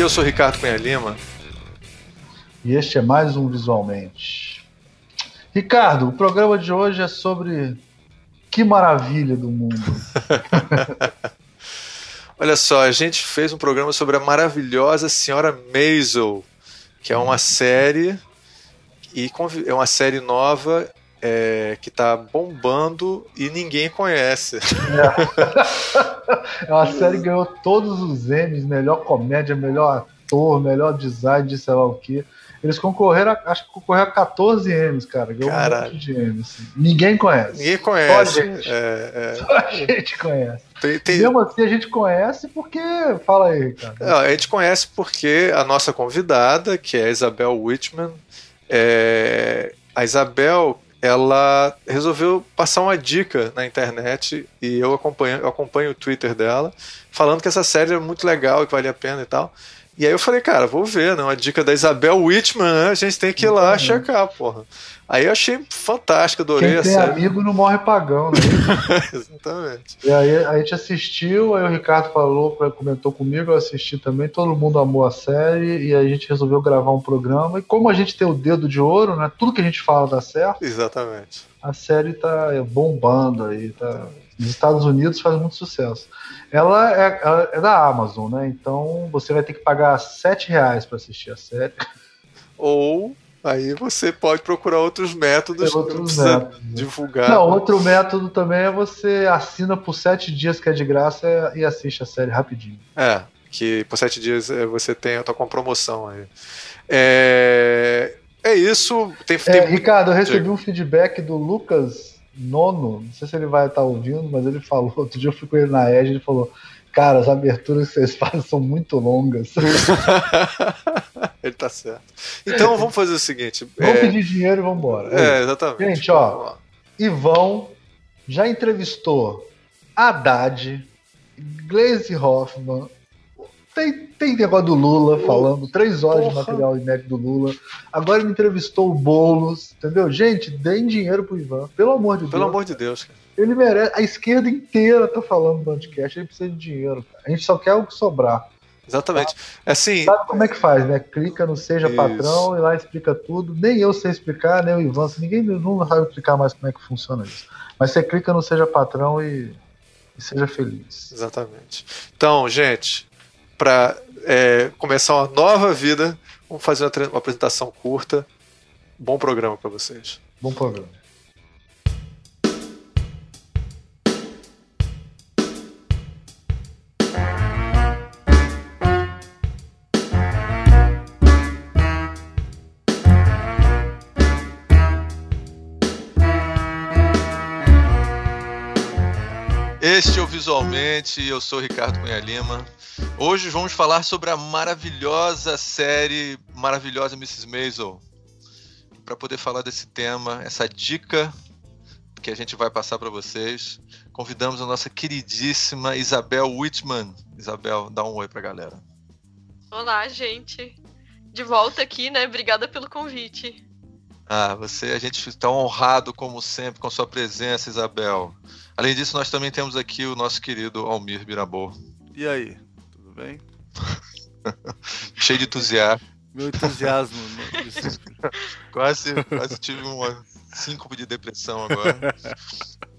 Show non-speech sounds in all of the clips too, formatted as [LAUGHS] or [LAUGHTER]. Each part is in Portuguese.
eu sou Ricardo Cunha Lima. E este é mais um Visualmente. Ricardo, o programa de hoje é sobre que maravilha do mundo. [LAUGHS] Olha só, a gente fez um programa sobre a maravilhosa Senhora Maisel, que é uma série e é uma série nova é, que tá bombando e ninguém conhece. É. [LAUGHS] é uma série que ganhou todos os Emmys, melhor comédia, melhor ator, melhor design de sei lá o que. Eles concorreram, acho que concorreram a 14 M's, cara. Ganhou Caralho. um monte de M's. Assim. Ninguém conhece. Ninguém conhece. Só a gente, é, é. Só a gente conhece. Tem, tem... Mesmo assim a gente conhece porque. Fala aí, Ricardo. Não, a gente conhece porque a nossa convidada, que é a Isabel Whitman, é... a Isabel ela resolveu passar uma dica na internet e eu acompanho, eu acompanho o Twitter dela, falando que essa série é muito legal e que vale a pena e tal. E aí eu falei, cara, vou ver, né? Uma dica da Isabel Whitman, né? A gente tem que ir lá uhum. checar, porra. Aí eu achei fantástico, adorei Quem a tem série. amigo não morre pagão, né? [LAUGHS] Exatamente. E aí a gente assistiu, aí o Ricardo falou, comentou comigo, eu assisti também, todo mundo amou a série e a gente resolveu gravar um programa. E como a gente tem o dedo de ouro, né? Tudo que a gente fala dá certo. Exatamente. A série tá bombando aí, tá. Nos Estados Unidos faz muito sucesso. Ela é, ela é da Amazon, né? Então você vai ter que pagar sete reais para assistir a série. Ou aí você pode procurar outros métodos outros métodos, né? divulgar. Não, outro método também é você assina por sete dias que é de graça e assiste a série rapidinho. É, que por sete dias é, você tem tua com promoção aí. É, é isso. Tem, tem... É, Ricardo, eu recebi um feedback do Lucas nono, não sei se ele vai estar ouvindo, mas ele falou, outro dia eu fui com ele na Edge, ele falou, cara, as aberturas que vocês [LAUGHS] fazem são muito longas. [LAUGHS] ele tá certo. Então vamos fazer o seguinte. Vamos é... pedir dinheiro e vamos embora. É, exatamente. Gente, ó, Ivão já entrevistou Haddad, Glaze Hoffman, tem, tem negócio do Lula falando, três horas Porra. de material inédito do Lula. Agora ele entrevistou o Boulos, entendeu? Gente, deem dinheiro pro Ivan, pelo amor de pelo Deus. Pelo amor de Deus, cara. Ele merece. A esquerda inteira tá falando do podcast, ele precisa de dinheiro. Cara. A gente só quer o que sobrar. Exatamente. Tá? Assim, Sabe como é que faz, né? Clica no Seja isso. Patrão e lá explica tudo. Nem eu sei explicar, nem o Ivan. Ninguém não sabe explicar mais como é que funciona isso. Mas você clica no Seja Patrão e, e seja feliz. Exatamente. Então, gente, para é, começar uma nova vida, vamos fazer uma, uma apresentação curta. Bom programa para vocês. Bom programa. Este é o Visualmente, eu sou Ricardo Cunha Lima. Hoje vamos falar sobre a maravilhosa série Maravilhosa Mrs. Maisel. Para poder falar desse tema, essa dica que a gente vai passar para vocês, convidamos a nossa queridíssima Isabel Whitman. Isabel, dá um oi para a galera. Olá, gente. De volta aqui, né? Obrigada pelo convite. Ah, você, a gente está honrado como sempre com sua presença, Isabel. Além disso, nós também temos aqui o nosso querido Almir Birabô. E aí, tudo bem? [LAUGHS] Cheio de entusiasmo. Meu entusiasmo. [LAUGHS] quase, quase tive uma síncope de depressão agora. [LAUGHS]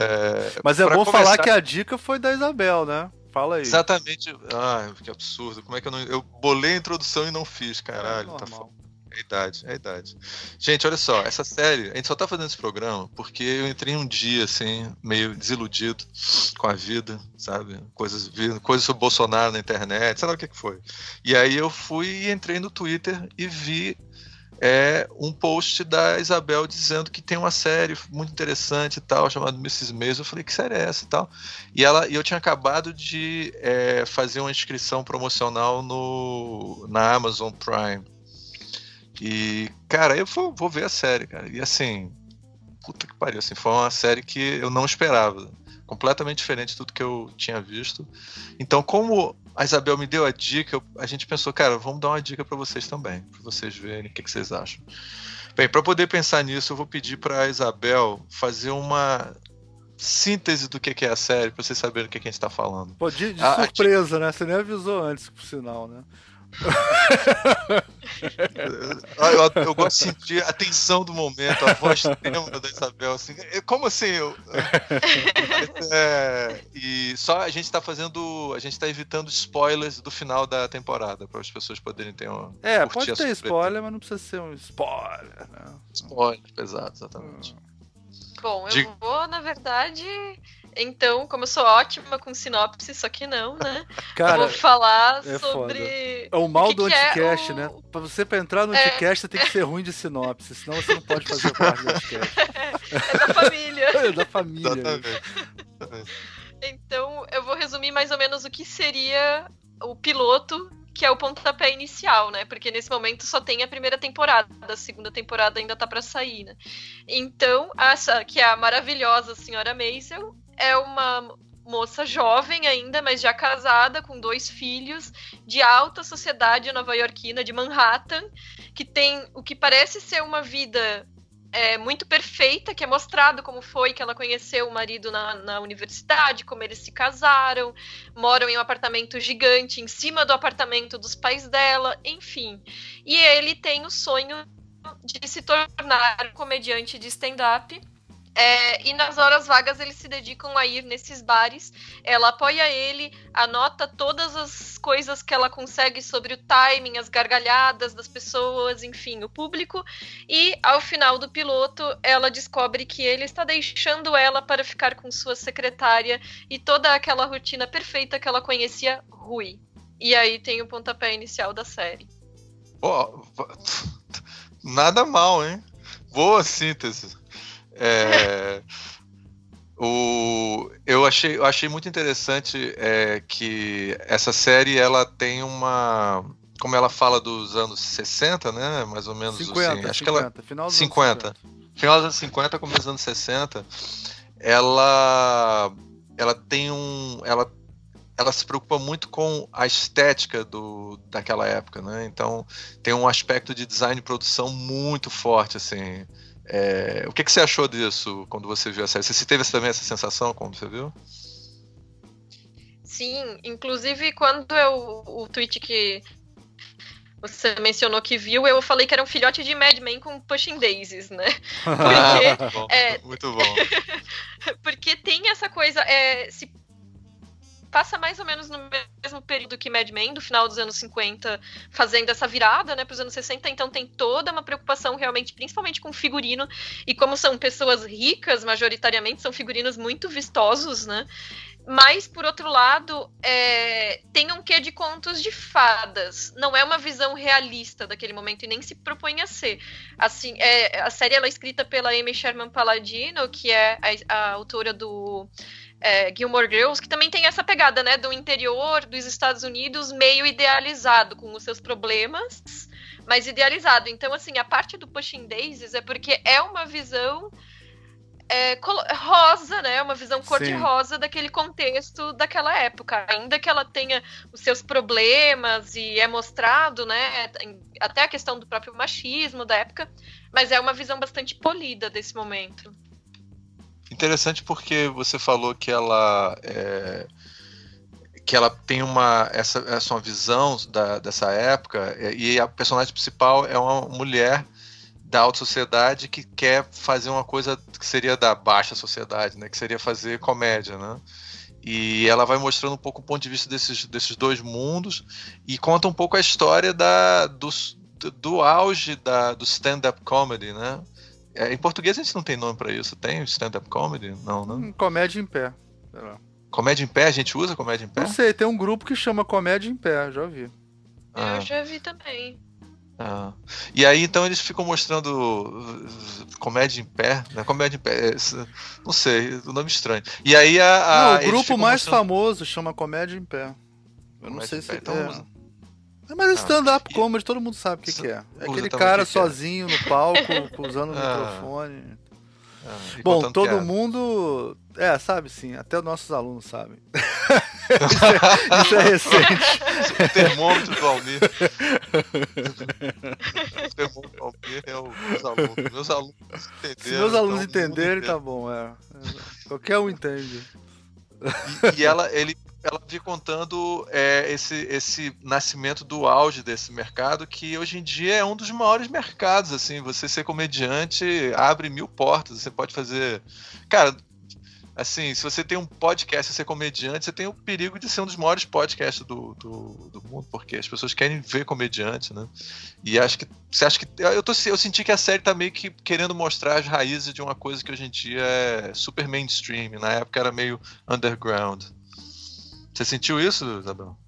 É, Mas é bom começar... falar que a dica foi da Isabel, né? Fala aí. Exatamente. Ah, que absurdo. Como é que eu não. Eu bolei a introdução e não fiz, caralho. É tá é idade, é idade. Gente, olha só, essa série, a gente só tá fazendo esse programa porque eu entrei um dia, assim, meio desiludido com a vida, sabe? Coisas, coisas sobre Bolsonaro na internet, sei lá o que, que foi. E aí eu fui e entrei no Twitter e vi é um post da Isabel dizendo que tem uma série muito interessante e tal, chamada Mrs. Maisel. Eu falei, que série é essa e tal? E, ela, eu tinha acabado de é, fazer uma inscrição promocional no, na Amazon Prime. E, cara, eu vou, vou ver a série, cara. E assim, puta que pariu, assim, foi uma série que eu não esperava. Completamente diferente de tudo que eu tinha visto. Então, como a Isabel me deu a dica, a gente pensou, cara, vamos dar uma dica para vocês também, para vocês verem o que, que vocês acham. Bem, para poder pensar nisso, eu vou pedir para a Isabel fazer uma síntese do que é a série, pra vocês saberem o que a gente tá falando. Pô, de, de ah, surpresa, né? Você nem avisou antes, por sinal, né? [LAUGHS] eu, eu, gosto de sentir a tensão do momento, a voz tema da Isabel, assim, como assim? Eu, é, e só a gente está fazendo, a gente está evitando spoilers do final da temporada para as pessoas poderem ter uma. É, pode ter spoiler, mas não precisa ser um spoiler. Né? Spoiler, exato, exatamente. Bom, eu De... vou, na verdade, então, como eu sou ótima com sinopse, só que não, né? [LAUGHS] Cara, vou falar é sobre. É o mal o que do que é anticast, é o... né? Pra você pra entrar no é... anticast, você tem que ser ruim de sinopse, senão você não pode fazer parte do anticast. [LAUGHS] é da família. [LAUGHS] é da família. Exatamente. então, eu vou resumir mais ou menos o que seria o piloto que é o pontapé inicial, né? Porque nesse momento só tem a primeira temporada, a segunda temporada ainda tá para sair, né? Então, essa que é a maravilhosa senhora Maisel é uma moça jovem ainda, mas já casada, com dois filhos, de alta sociedade nova-iorquina, de Manhattan, que tem o que parece ser uma vida é, muito perfeita, que é mostrado como foi que ela conheceu o marido na, na, universidade, como eles se casaram, moram em um apartamento gigante em cima do apartamento dos pais dela, enfim. E ele tem o sonho de se tornar comediante de stand-up é, e nas horas vagas eles se dedicam a ir nesses bares. Ela apoia ele, anota todas as coisas que ela consegue sobre o timing, as gargalhadas das pessoas, enfim, o público. E ao final do piloto, ela descobre que ele está deixando ela para ficar com sua secretária e toda aquela rotina perfeita que ela conhecia Rui. E aí tem o pontapé inicial da série. Oh, [LAUGHS] nada mal, hein? Boa síntese. É, o, eu, achei, eu achei muito interessante é, que essa série ela tem uma. Como ela fala dos anos 60, né? Mais ou menos 50, assim. Acho 50, que ela. Final dos 50. Anos 50. Final dos anos 50, começo dos anos 60. Ela. Ela tem um. Ela ela se preocupa muito com a estética do, daquela época, né? Então tem um aspecto de design e produção muito forte, assim. É, o que, que, você achou disso quando você viu a série? Você teve também essa sensação quando você viu? Sim, inclusive quando eu o tweet que você mencionou que viu, eu falei que era um filhote de Mad Men com Pushing Daisies, né? [LAUGHS] Porque, muito bom. É... Muito bom. [LAUGHS] porque tem essa coisa, é, se passa mais ou menos no mesmo período que Mad Men, do final dos anos 50, fazendo essa virada, né, para os anos 60, então tem toda uma preocupação realmente, principalmente com figurino, e como são pessoas ricas, majoritariamente, são figurinos muito vistosos, né, mas, por outro lado, é, tem um quê de contos de fadas. Não é uma visão realista daquele momento e nem se propõe a ser. Assim, é, a série ela é escrita pela Amy Sherman Palladino, que é a, a autora do é, Gilmore Girls, que também tem essa pegada, né, do interior dos Estados Unidos meio idealizado, com os seus problemas, mas idealizado. Então, assim, a parte do Pushing Daisies é porque é uma visão é, rosa, né, uma visão cor-de-rosa daquele contexto daquela época. Ainda que ela tenha os seus problemas e é mostrado, né, até a questão do próprio machismo da época, mas é uma visão bastante polida desse momento. Interessante porque você falou que ela é, que ela tem uma essa, essa uma visão da, dessa época e a personagem principal é uma mulher da alta sociedade que quer fazer uma coisa que seria da baixa sociedade, né? Que seria fazer comédia, né? E ela vai mostrando um pouco o ponto de vista desses, desses dois mundos e conta um pouco a história da, do, do auge da, do stand-up comedy, né? É, em português a gente não tem nome para isso. Tem stand-up comedy? Não, não. Hum, comédia em pé. Comédia em pé? A gente usa comédia em pé? Não sei, tem um grupo que chama Comédia em Pé, já vi. Ah. Eu já vi também. Ah. E aí então eles ficam mostrando uh, comédia em pé, né? Comédia em pé, é, não sei, o nome estranho. E aí a, a não, o grupo mais mostrando... famoso chama Comédia em Pé. Eu não sei se então, é. É, mas ah. stand-up comedy, todo mundo sabe o que, que é. É aquele cara sozinho no palco, [LAUGHS] usando o ah. microfone. Ah, Bom, todo é. mundo. É, sabe sim, até os nossos alunos sabem. isso, [LAUGHS] é, isso, é, recente. o termômetro do Almir. o termômetro do Almir é os alunos. Meus alunos entenderam. Se meus alunos então, entenderem, tá bom, é. Qualquer um entende. E, e ela, ele, ela vi contando é, esse, esse nascimento do auge desse mercado, que hoje em dia é um dos maiores mercados. Assim, você ser comediante abre mil portas. Você pode fazer. Cara, assim, se você tem um podcast e ser comediante, você tem o perigo de ser um dos maiores podcasts do, do, do, mundo, porque as pessoas querem ver comediante, né? E acho que. Você acha que. Eu, tô, eu senti que a série tá meio que querendo mostrar as raízes de uma coisa que hoje em dia é super mainstream. Na época era meio underground. Você sentiu isso, Isabel?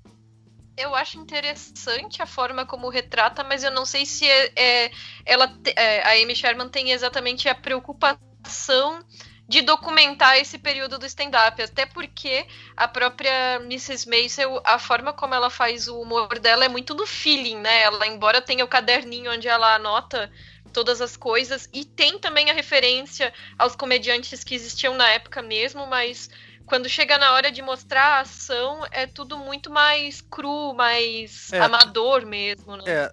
eu acho interessante a forma como retrata, mas eu não sei se é, é ela é, a Amy Sherman tem exatamente a preocupação de documentar esse período do stand-up, até porque a própria Mrs. Maisel, a forma como ela faz o humor dela é muito no feeling, né? Ela, embora tenha o caderninho onde ela anota todas as coisas, e tem também a referência aos comediantes que existiam na época mesmo, mas quando chega na hora de mostrar a ação, é tudo muito mais cru, mais é, amador mesmo, né? É,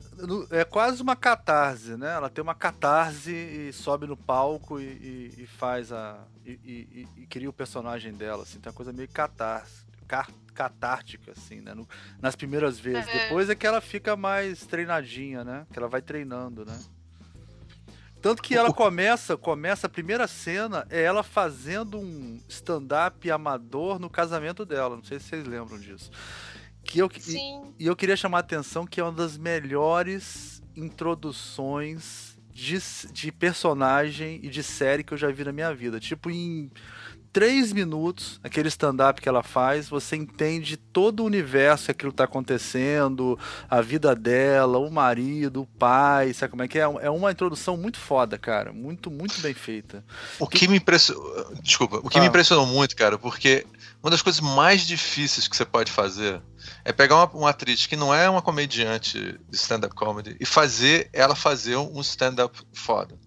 é quase uma catarse, né? Ela tem uma catarse e sobe no palco e, e, e faz a. E, e, cria o personagem dela, assim, tem uma coisa meio catarse. Car catártica, assim, né? No, nas primeiras vezes. É. Depois é que ela fica mais treinadinha, né? Que ela vai treinando, né? Tanto que ela começa, começa a primeira cena é ela fazendo um stand-up amador no casamento dela. Não sei se vocês lembram disso. Que eu, Sim. E, e eu queria chamar a atenção que é uma das melhores introduções de, de personagem e de série que eu já vi na minha vida. Tipo, em três minutos, aquele stand-up que ela faz, você entende todo o universo que aquilo está acontecendo, a vida dela, o marido, o pai, sabe como é que é? É uma introdução muito foda, cara. Muito, muito bem feita. O que me impressionou. Desculpa, o que ah. me impressionou muito, cara, porque uma das coisas mais difíceis que você pode fazer é pegar uma, uma atriz que não é uma comediante de stand-up comedy e fazer ela fazer um stand-up foda.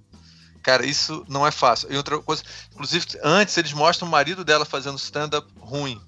Cara, isso não é fácil. E outra coisa, inclusive, antes eles mostram o marido dela fazendo stand-up ruim.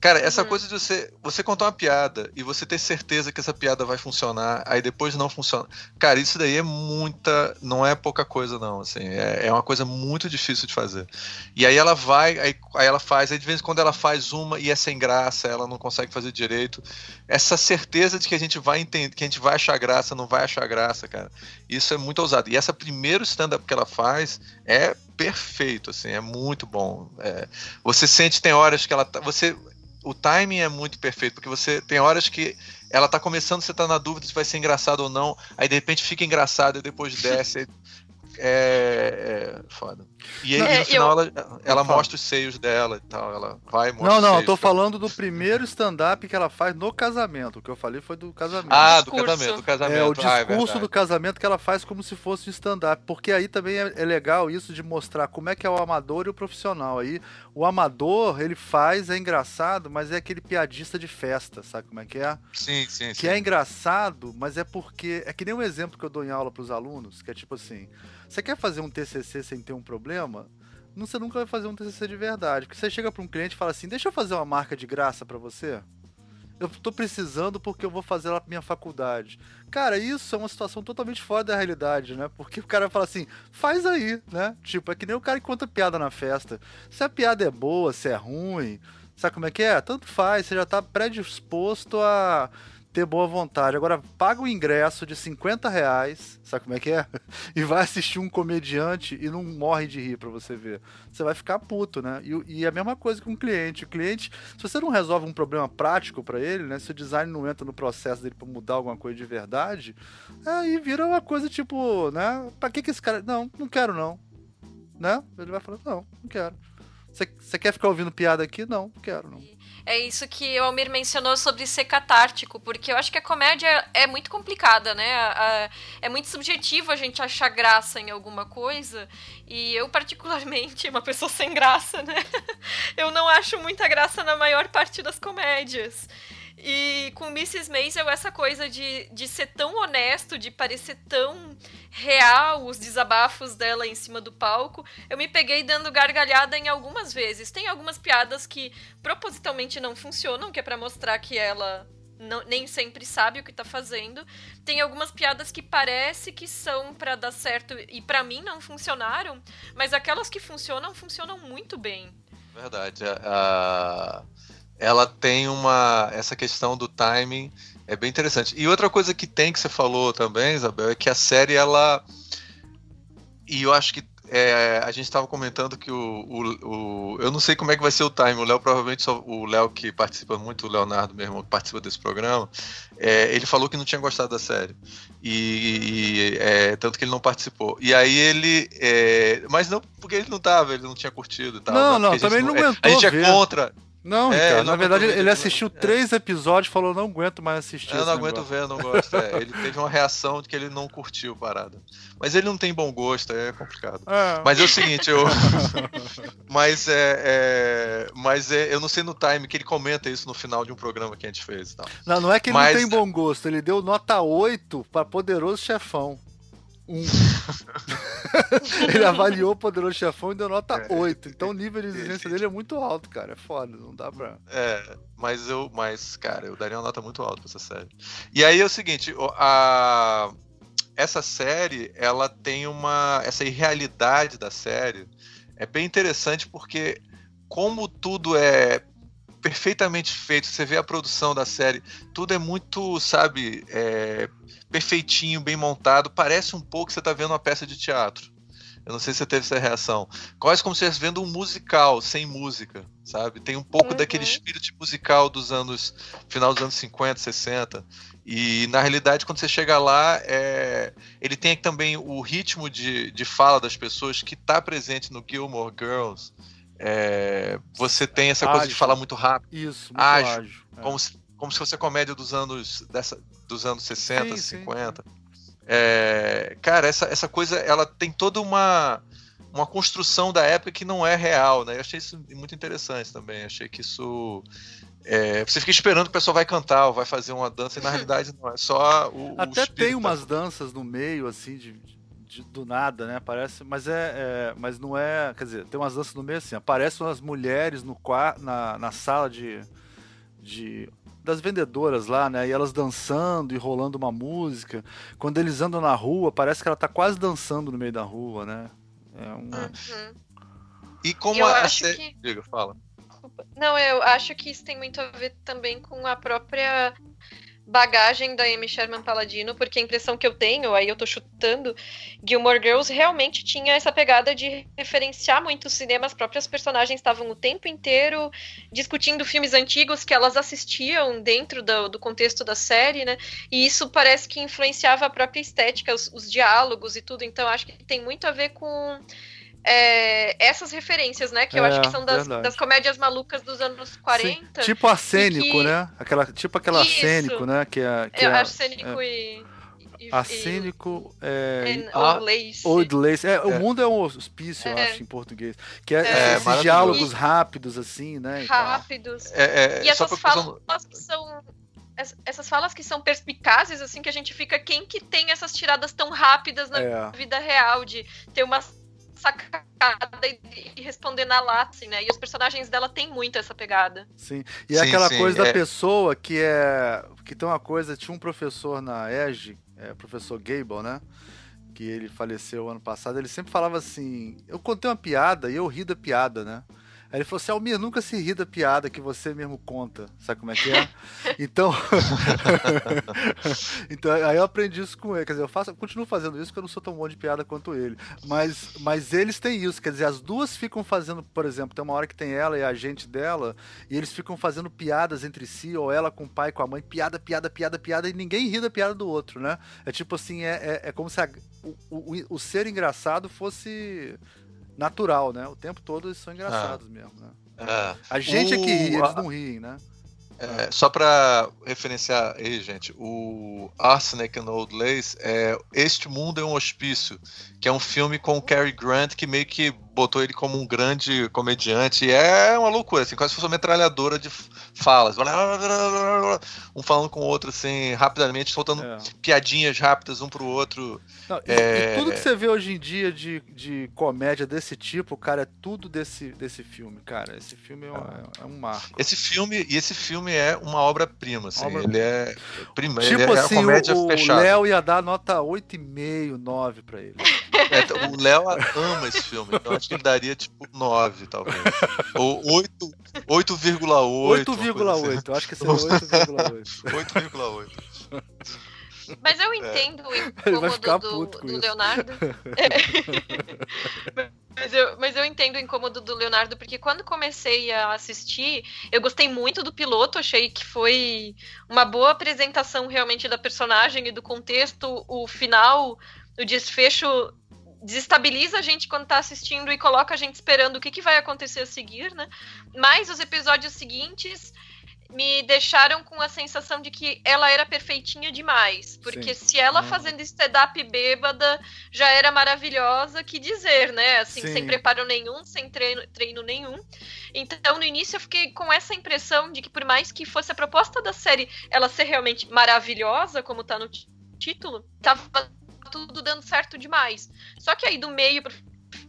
Cara, essa uhum. coisa de você, você contar uma piada e você ter certeza que essa piada vai funcionar, aí depois não funciona. Cara, isso daí é muita. Não é pouca coisa, não. Assim, é, é uma coisa muito difícil de fazer. E aí ela vai, aí, aí ela faz, aí de vez em quando ela faz uma e é sem graça, ela não consegue fazer direito. Essa certeza de que a gente vai entender, que a gente vai achar graça, não vai achar graça, cara. Isso é muito ousado. E essa primeiro stand-up que ela faz é perfeito, assim, é muito bom. É, você sente, tem horas que ela tá. Você o timing é muito perfeito, porque você tem horas que ela tá começando, você tá na dúvida se vai ser engraçado ou não, aí de repente fica engraçado e depois desce. [LAUGHS] É, é foda. E aí, é, no final, eu... ela, ela mostra os seios dela e tal. Ela vai mostrar. Não, não, eu tô falando do primeiro stand-up que ela faz no casamento. O que eu falei foi do casamento. Ah, do casamento, do casamento. É, o ah, é discurso ah, do casamento que ela faz como se fosse um stand-up. Porque aí também é, é, legal isso de mostrar como é que é o amador e o profissional. Aí o amador, ele faz, é engraçado, mas é aquele piadista de festa, sabe como é que é? Sim, sim, que sim. é engraçado, mas é porque. É que nem um exemplo que eu dou em aula pros alunos, que é tipo assim. Você quer fazer um TCC sem ter um problema? Você nunca vai fazer um TCC de verdade. Porque você chega para um cliente e fala assim: Deixa eu fazer uma marca de graça para você. Eu tô precisando porque eu vou fazer lá minha faculdade. Cara, isso é uma situação totalmente fora da realidade, né? Porque o cara fala assim, faz aí, né? Tipo, é que nem o cara que conta piada na festa. Se a piada é boa, se é ruim, sabe como é que é? Tanto faz, você já tá predisposto a ter boa vontade. Agora, paga o ingresso de 50 reais, sabe como é que é? [LAUGHS] E vai assistir um comediante e não morre de rir pra você ver. Você vai ficar puto, né? E, e a mesma coisa com o cliente. O cliente, se você não resolve um problema prático para ele, né? Se o design não entra no processo dele pra mudar alguma coisa de verdade, aí vira uma coisa tipo, né? Pra que que esse cara... Não, não quero não. Né? Ele vai falar, não, não quero. Você quer ficar ouvindo piada aqui? Não, não quero, não. É isso que o Almir mencionou sobre ser catártico, porque eu acho que a comédia é muito complicada, né? É muito subjetivo a gente achar graça em alguma coisa. E eu, particularmente, uma pessoa sem graça, né? [LAUGHS] Eu não acho muita graça na maior parte das comédias. E com Mrs. Maisel, essa coisa de, de ser tão honesto, de parecer tão real os desabafos dela em cima do palco, eu me peguei dando gargalhada em algumas vezes. Tem algumas piadas que propositalmente não funcionam, que é para mostrar que ela não, nem sempre sabe o que tá fazendo. Tem algumas piadas que parece que são para dar certo e para mim não funcionaram, mas aquelas que funcionam, funcionam muito bem. Verdade. A, ela tem uma. Essa questão do timing é bem interessante. E outra coisa que tem que você falou também, Isabel, é que a série, ela. E eu acho que é, a gente estava comentando que o, o, o, Eu não sei como é que vai ser o time. O Léo, provavelmente, só, o Léo que participa muito, o Leonardo, meu irmão, que participa desse programa, é, ele falou que não tinha gostado da série. E, e é, tanto que ele não participou. E aí ele. É, mas não porque ele não tava, ele não tinha curtido e tal. Não, não, também não, não aguentou. A gente é ver. contra. Não, é, na verdade ele assistiu é. três episódios e falou, não aguento mais assistir. Eu não aguento negócio. ver, eu não gosto. É, ele teve uma reação de que ele não curtiu a parada. Mas ele não tem bom gosto, é complicado. É. Mas é o seguinte, eu. [LAUGHS] mas é, é, Mas é, eu não sei no time que ele comenta isso no final de um programa que a gente fez. Então. Não, não é que ele mas... não tem bom gosto, ele deu nota 8 para Poderoso Chefão. Um. [LAUGHS] ele avaliou o Poderoso Chefão e deu nota é, 8. Então o nível de exigência dele é muito alto, cara. É foda, não dá pra. É, mas eu. Mas, cara, eu daria uma nota muito alta pra essa série. E aí é o seguinte, a. Essa série, ela tem uma. Essa irrealidade da série é bem interessante porque, como tudo é perfeitamente feito, você vê a produção da série, tudo é muito, sabe, é, perfeitinho, bem montado. Parece um pouco que você está vendo uma peça de teatro. Eu não sei se você teve essa reação. Quase como se estivesse vendo um musical sem música, sabe? Tem um pouco uhum. daquele espírito musical dos anos. final dos anos 50, 60. E na realidade, quando você chega lá, é, ele tem também o ritmo de, de fala das pessoas que está presente no Gilmore Girls. É, você tem essa ágil. coisa de falar muito rápido. Isso, muito ágil. ágil é. como, se, como se fosse a comédia dos anos, dessa, dos anos 60, sim, 50. Sim. É, cara, essa, essa coisa, ela tem toda uma, uma construção da época que não é real, né? Eu achei isso muito interessante também. Achei que isso. É, você fica esperando que o pessoal vai cantar ou vai fazer uma dança, e na [LAUGHS] realidade não, é só o. Até o tem umas danças no meio, assim, de, de, do nada, né? Parece, mas é, é, mas não é, quer dizer, tem umas danças no meio assim, aparecem umas mulheres no na, na sala de, de das vendedoras lá, né? E elas dançando e rolando uma música. Quando eles andam na rua, parece que ela tá quase dançando no meio da rua, né? É um... Uhum. E como eu a acho que... Diga, fala. Não, eu acho que isso tem muito a ver também com a própria bagagem da Amy Sherman Paladino, porque a impressão que eu tenho, aí eu tô chutando, Gilmore Girls realmente tinha essa pegada de referenciar muito o cinema, as próprias personagens estavam o tempo inteiro discutindo filmes antigos que elas assistiam dentro do, do contexto da série, né? E isso parece que influenciava a própria estética, os, os diálogos e tudo, então acho que tem muito a ver com é, essas referências, né? Que eu acho que é, são das, das, comédias malucas dos anos 40. Sim, tipo arsênico, que... né? Aquela, tipo aquela Isso. né? Que é, que é, arsênico é, e. Arsênico é, Old Lace. Old Lace. É, O mundo é um hospício, eu acho, em português. Que é, esses diálogos rápidos, assim, né? Rápidos. e essas falas que são essas falas que são perspicazes, assim, que a gente fica, quem que tem essas tiradas tão rápidas na é. vida real, de ter uma sacada e responder na lata, assim, né? E os personagens dela têm muito essa pegada. Sim. E é aquela sim, coisa é. da pessoa que é. Que tem uma coisa, tinha um professor na EG, é, professor Gable, né? Que ele faleceu ano passado, ele sempre falava assim: eu contei uma piada e eu ri da piada, né? Aí ele falou assim: Almir, nunca se ri da piada que você mesmo conta. Sabe como é que é? [LAUGHS] Então. [LAUGHS] então, aí eu aprendi isso com ele. Quer dizer, eu, faço, eu continuo fazendo isso porque eu não sou tão bom de piada quanto ele. Mas, mas eles têm isso. Quer dizer, as duas ficam fazendo, por exemplo, tem uma hora que tem ela e a gente dela, e eles ficam fazendo piadas entre si, ou ela com o pai, com a mãe, piada, piada, piada, piada, e ninguém ri da piada do outro, né? É tipo assim, é, é, é como se a, o, o, o ser engraçado fosse natural, né? O tempo todo eles são engraçados ah. mesmo, né? É. A gente o... é que ri, eles não riem, né? É, só para referenciar aí, gente, o Arsenic and Old Lace é Este Mundo é um Hospício, que é um filme com o Cary Grant que meio que botou ele como um grande comediante. E é uma loucura, assim, quase fosse uma metralhadora de falas. Um falando com o outro, assim, rapidamente, soltando é. piadinhas rápidas um pro outro. Não, e, é... e, tudo que você vê hoje em dia de, de comédia desse tipo, cara, é tudo desse, desse filme, cara. Esse filme é, um, é um marco. Esse filme, e esse filme é uma obra-prima, assim. Obra... Ele é. Prima, tipo ele é assim, comédia o, fechada. O Léo ia dar nota 8,5, 9 pra ele. É, então, o Léo ama esse filme, então acho que ele daria tipo 9, talvez. Ou 8,8. 8,8. Assim. Eu acho que seria 8,8. 8,8. Mas eu entendo é. o incômodo do, do Leonardo. É. [LAUGHS] Mas eu, mas eu entendo o incômodo do Leonardo, porque quando comecei a assistir, eu gostei muito do piloto, achei que foi uma boa apresentação realmente da personagem e do contexto. O final, o desfecho desestabiliza a gente quando tá assistindo e coloca a gente esperando o que, que vai acontecer a seguir, né? Mas os episódios seguintes me deixaram com a sensação de que ela era perfeitinha demais. Porque Sim. se ela uhum. fazendo stand-up bêbada já era maravilhosa, que dizer, né? Assim, Sim. sem preparo nenhum, sem treino, treino nenhum. Então, no início, eu fiquei com essa impressão de que, por mais que fosse a proposta da série ela ser realmente maravilhosa, como tá no título, tava tudo dando certo demais. Só que aí do meio pro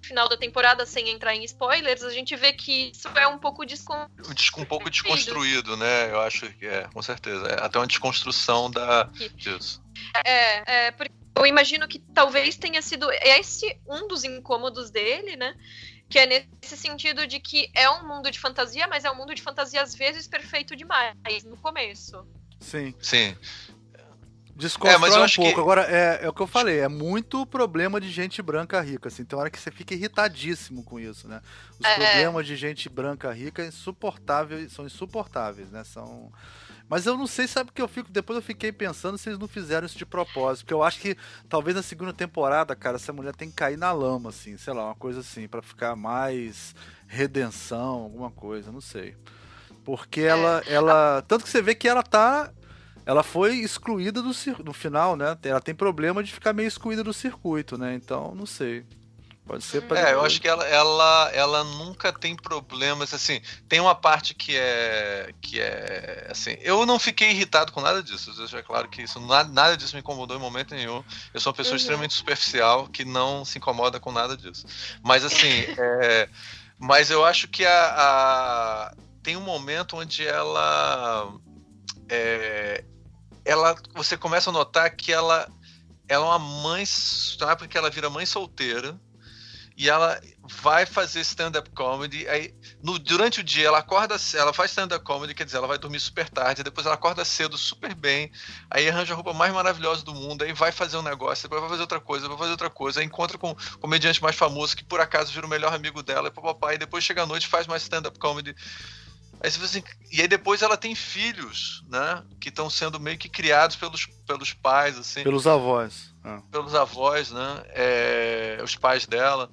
final da temporada, sem entrar em spoilers, a gente vê que isso é um pouco desconstruído. Um pouco desconstruído, né? Eu acho que é, com certeza. É até uma desconstrução da... disso. É, é, porque eu imagino que talvez tenha sido esse um dos incômodos dele, né? Que é nesse sentido de que é um mundo de fantasia, mas é um mundo de fantasia às vezes perfeito demais no começo. Sim. Sim. Desconstrói é, um pouco. Que... Agora, é, é o que eu falei, é muito problema de gente branca rica, assim. Tem hora que você fica irritadíssimo com isso, né? Os é. problemas de gente branca rica insuportáveis, são insuportáveis, né? São... Mas eu não sei, sabe que eu fico. Depois eu fiquei pensando se eles não fizeram isso de propósito. Porque eu acho que talvez na segunda temporada, cara, essa mulher tem que cair na lama, assim, sei lá, uma coisa assim, para ficar mais redenção, alguma coisa, não sei. Porque ela, é. ela. Tanto que você vê que ela tá ela foi excluída do no final, né? Ela tem problema de ficar meio excluída do circuito, né? Então, não sei. Pode ser para. É, eu acho que ela, ela, ela nunca tem problemas. Assim, tem uma parte que é. que é. Assim, eu não fiquei irritado com nada disso. Eu é claro que isso, nada disso me incomodou em momento nenhum. Eu sou uma pessoa uhum. extremamente superficial que não se incomoda com nada disso. Mas, assim. [LAUGHS] é, mas eu acho que a, a, tem um momento onde ela. É, ela, você começa a notar que ela, ela é uma mãe, na época que ela vira mãe solteira, e ela vai fazer stand-up comedy. Aí, no, durante o dia, ela acorda, ela faz stand-up comedy, quer dizer, ela vai dormir super tarde, depois ela acorda cedo, super bem, aí arranja a roupa mais maravilhosa do mundo, aí vai fazer um negócio, depois vai fazer outra coisa, vai fazer outra coisa, aí encontra com um comediante mais famoso que por acaso vira o melhor amigo dela, e papai, depois chega à noite faz mais stand-up comedy. Aí você assim, e aí depois ela tem filhos, né? Que estão sendo meio que criados pelos, pelos pais, assim. Pelos avós. Ah. Pelos avós, né? É, os pais dela.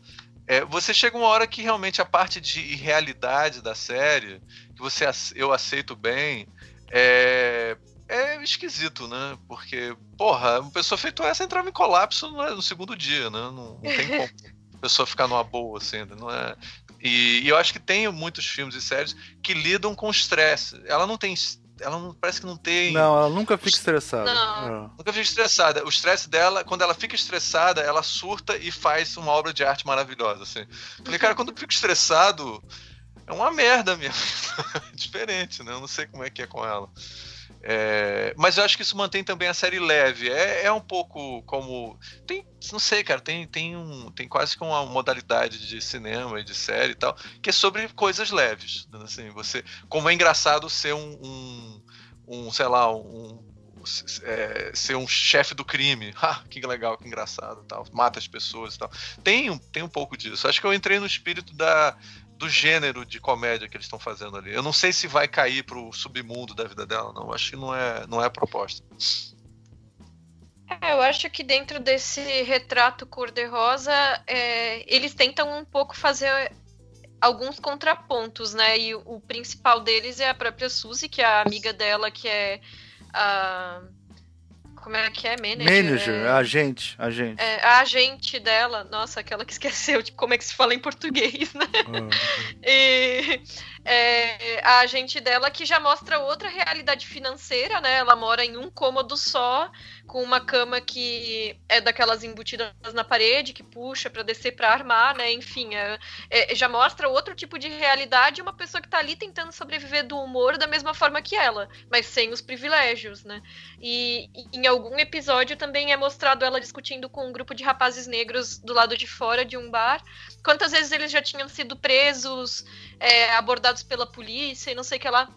É, você chega uma hora que realmente a parte de realidade da série, que você eu aceito bem, é, é esquisito, né? Porque, porra, uma pessoa feita essa entrava em colapso no, no segundo dia, né? Não, não tem como [LAUGHS] a pessoa ficar numa boa, assim, não é. E, e, eu acho que tem muitos filmes e séries que lidam com estresse. Ela não tem. Ela não, parece que não tem. Não, ela nunca fica estressada. Não. É. Nunca fica estressada. O estresse dela, quando ela fica estressada, ela surta e faz uma obra de arte maravilhosa. Assim. Falei, cara, quando eu fico estressado, é uma merda mesmo. [LAUGHS] Diferente, né? Eu não sei como é que é com ela. É, mas eu acho que isso mantém também a série leve. É, é um pouco como. Tem, não sei, cara, tem, tem, um, tem quase que uma modalidade de cinema e de série e tal, que é sobre coisas leves. Né? Assim, você, como é engraçado ser um, um, um sei lá, um, é, ser um chefe do crime. [LAUGHS] Ah, que legal, que engraçado, tal. Mata as pessoas e tal. Tem, tem um pouco disso. Acho que eu entrei no espírito da, do gênero de comédia que eles estão fazendo ali. Eu não sei se vai cair pro submundo da vida dela, não. Acho que não é, não é a proposta. É, eu acho que dentro desse retrato cor-de-rosa, é, eles tentam um pouco fazer alguns contrapontos, né? E o, principal deles é a própria Suzy, que é a amiga dela, que é a. como é que é? Manager? Manager, é... agente, agente. É, a agente dela, nossa, aquela que [LAUGHS] esqueceu de como é que se fala em português, né? Uhum. E é, a agente dela que já mostra outra realidade financeira, né? Ela mora em um cômodo só, com uma cama que é daquelas embutidas na parede, que puxa para descer para armar, né? Enfim, é, é, já mostra outro tipo de realidade, uma pessoa que tá ali tentando sobreviver do humor da mesma forma que ela, mas sem os privilégios, né? E, e em algum episódio também é mostrado ela discutindo com um grupo de rapazes negros do lado de fora de um bar, quantas vezes eles já tinham sido presos, é, abordados pela polícia e não sei o que lá.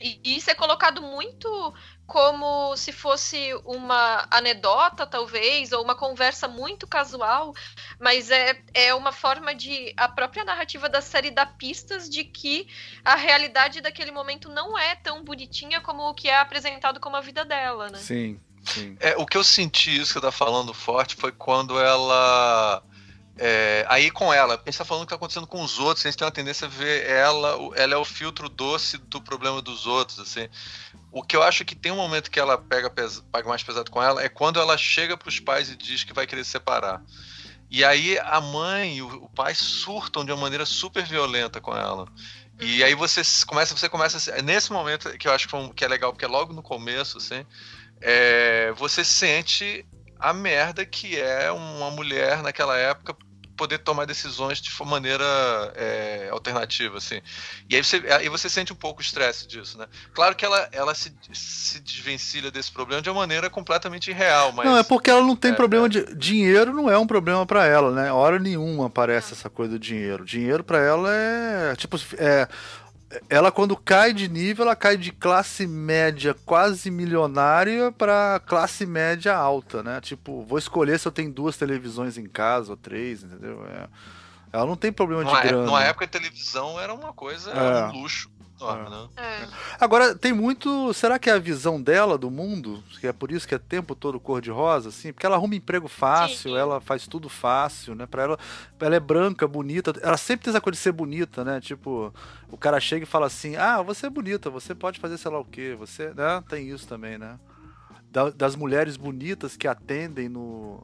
E isso é colocado muito como se fosse uma anedota, talvez, ou uma conversa muito casual, mas é, é uma forma de. A própria narrativa da série dá pistas de que a realidade daquele momento não é tão bonitinha como o que é apresentado como a vida dela, né? Sim, sim. É, o que eu senti, isso que você tá falando forte, foi quando ela é, aí com ela, a gente está falando o que está acontecendo com os outros, a gente tem uma tendência a ver ela, ela é o filtro doce do problema dos outros, assim. O que eu acho que tem um momento que ela pega, pega mais pesado com ela é quando ela chega para os pais e diz que vai querer separar. E aí a mãe e o pai surtam de uma maneira super violenta com ela. E aí você começa, você começa nesse momento que eu acho que, que é legal, porque é logo no começo, assim, é, você sente a merda que é uma mulher naquela época poder tomar decisões de maneira é, alternativa, assim. E aí você, aí você sente um pouco o estresse disso, né? Claro que ela, ela se, se desvencilha desse problema de uma maneira completamente irreal, mas... Não, é porque ela não tem é, problema é. de... Dinheiro não é um problema para ela, né? Hora nenhuma aparece essa coisa do dinheiro. Dinheiro para ela é... Tipo, é ela quando cai de nível, ela cai de classe média quase milionária para classe média alta, né? Tipo, vou escolher se eu tenho duas televisões em casa ou três, entendeu? É, ela não tem problema de grana. Numa época a televisão era uma coisa, era um luxo. É. Né? É. Agora, tem muito. Será que é a visão dela do mundo? Que é por isso que é tempo todo cor-de-rosa, assim? Porque ela arruma emprego fácil, Sim. ela faz tudo fácil, né? Pra ela, ela é branca, bonita. Ela sempre tem essa coisa de ser bonita, né? Tipo, o cara chega e fala assim: Ah, você é bonita, você pode fazer sei lá o quê. Você. Né? Tem isso também, né? das mulheres bonitas que atendem no,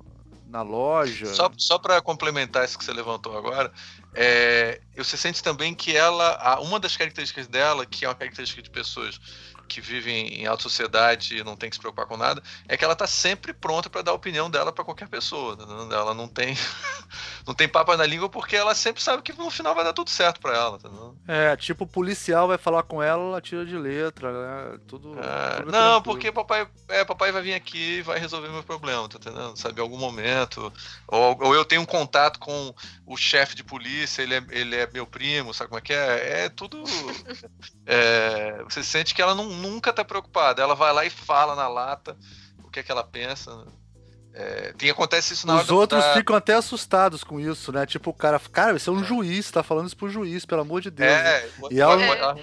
na loja. Só, só para complementar isso que você levantou agora, é, você sente também que ela, uma das características dela, que é uma característica de pessoas que vivem em alta sociedade e não tem que se preocupar com nada, é que ela está sempre pronta para dar a opinião dela para qualquer pessoa. Né? Ela não tem [LAUGHS] não tem papo na língua porque ela sempre sabe que no final vai dar tudo certo para ela. É, tipo, o policial vai falar com ela, ela tira de letra, né? tudo. É, tudo não, porque papai, é, papai vai vir aqui e vai resolver meu problema, tá entendendo? Sabe, em algum momento. Ou, ou eu tenho um contato com o chefe de polícia, ele é, ele é meu primo, sabe como é que é? É tudo. [LAUGHS] É, você sente que ela não nunca tá preocupada. Ela vai lá e fala na lata o que é que ela pensa. É, tem, acontece isso na Os outros da... ficam até assustados com isso, né? Tipo, o cara, cara, você é um é. juiz, tá falando isso pro juiz, pelo amor de Deus. É, né? e ela,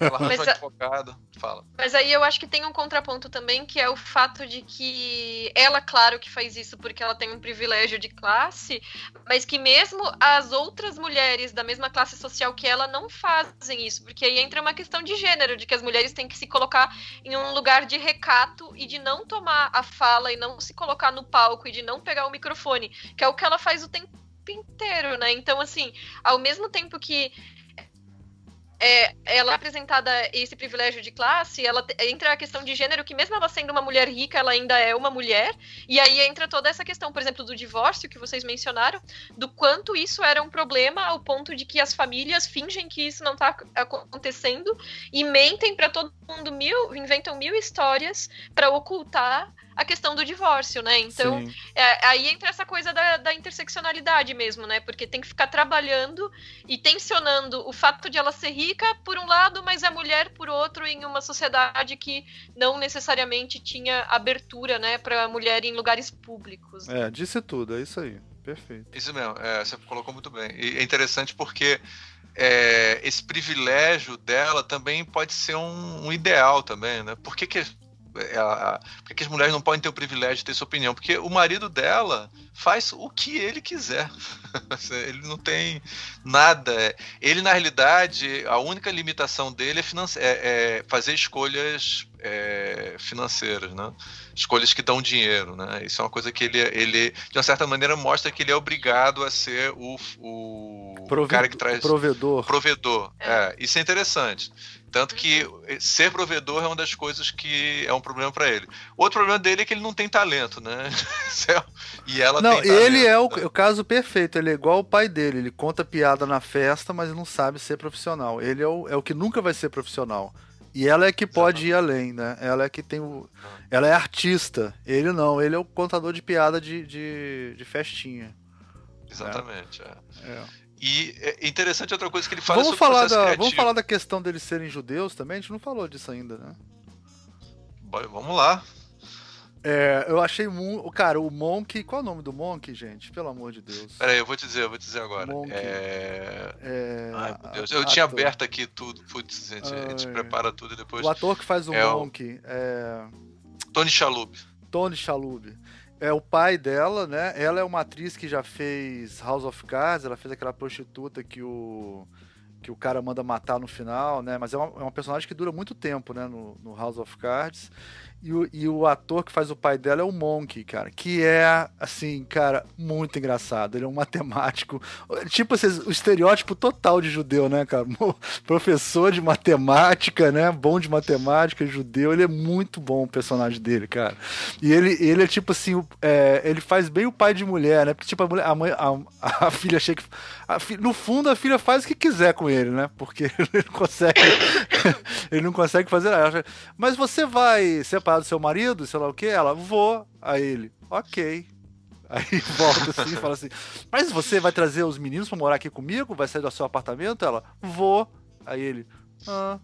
ela, um advogado, fala. Mas aí eu acho que tem um contraponto também, que é o fato de que ela, claro que faz isso porque ela tem um privilégio de classe, mas que mesmo as outras mulheres da mesma classe social que ela não fazem isso, porque aí entra uma questão de gênero, de que as mulheres têm que se colocar em um lugar de recato e de não tomar a fala e não se colocar no palco e de não pegar o microfone, que é o que ela faz o tempo inteiro, né? Então, assim, ao mesmo tempo que é, ela é apresentada esse privilégio de classe, ela entra a questão de gênero, que mesmo ela sendo uma mulher rica, ela ainda é uma mulher, e aí entra toda essa questão, por exemplo, do divórcio que vocês mencionaram, do quanto isso era um problema ao ponto de que as famílias fingem que isso não está acontecendo e mentem para todo mundo mil, inventam mil histórias para ocultar a questão do divórcio, né? Então, é, aí entra essa coisa da, da, interseccionalidade mesmo, né? Porque tem que ficar trabalhando e tensionando o fato de ela ser rica por um lado, mas a mulher por outro, em uma sociedade que não necessariamente tinha abertura, né, para a mulher em lugares públicos. É, disse tudo, é isso aí. Perfeito. Isso mesmo, é, você colocou muito bem. E é interessante porque é, esse privilégio dela também pode ser um, um ideal também, né? Por que, que é, a, a, por que as mulheres não podem ter o privilégio de ter sua opinião? Porque o marido dela faz o que ele quiser. [LAUGHS] ele não tem nada. Ele, na realidade, a única limitação dele é, é, é fazer escolhas é, financeiras, né? Escolhas que dão dinheiro, né? Isso é uma coisa que ele, ele de uma certa maneira mostra que ele é obrigado a ser o, o Prove cara que traz provedor. Provedor. É, isso é interessante. Tanto que ser provedor é uma das coisas que é um problema para ele. Outro problema dele é que ele não tem talento, né? [LAUGHS] e ela não, ele é o, né? o, caso perfeito. Ele é igual o pai dele. Ele conta piada na festa, mas não sabe ser profissional. Ele é o, é o que nunca vai ser profissional. E ela é que pode ir além, né? Ela é que tem o. Ela é artista. Ele não, ele é o contador de piada de, de, de festinha. Exatamente. É. é. E é interessante outra coisa que ele fala vamos falar da, criativo. Vamos falar da questão deles serem judeus também? A gente não falou disso ainda, né? Vamos lá. É, eu achei muito. Cara, o Monk. Qual é o nome do Monk, gente? Pelo amor de Deus. Peraí, eu vou te dizer, eu vou te dizer agora. Monk. É... é... Ai, meu Deus. Eu tinha aberto aqui tudo. Putz, gente, a gente prepara tudo e depois. O ator que faz o é Monk o... é. Tony Shalhoub. Tony Shalhoub é o pai dela, né? Ela é uma atriz que já fez House of Cards, ela fez aquela prostituta que o que o cara manda matar no final, né? Mas é uma, é uma personagem que dura muito tempo, né? No, no House of Cards. E o, e o ator que faz o pai dela é o Monk, cara, que é, assim, cara, muito engraçado. Ele é um matemático, tipo assim, o estereótipo total de judeu, né, cara? [LAUGHS] Professor de matemática, né? Bom de matemática, judeu. Ele é muito bom o personagem dele, cara. E ele, ele é tipo assim, é, ele faz bem o pai de mulher, né? Porque, tipo, a, mulher, a, mãe, a, a filha chega. A, no fundo, a filha faz o que quiser com ele, né? Porque [LAUGHS] ele não consegue. [LAUGHS] ele não consegue fazer nada. Mas você vai separar do seu marido, sei lá o que? Ela, vou. Aí ele, ok. Aí [LAUGHS] volta assim e fala assim: Mas você vai trazer os meninos pra morar aqui comigo? Vai sair do seu apartamento? Ela, vou. Aí ele, ah,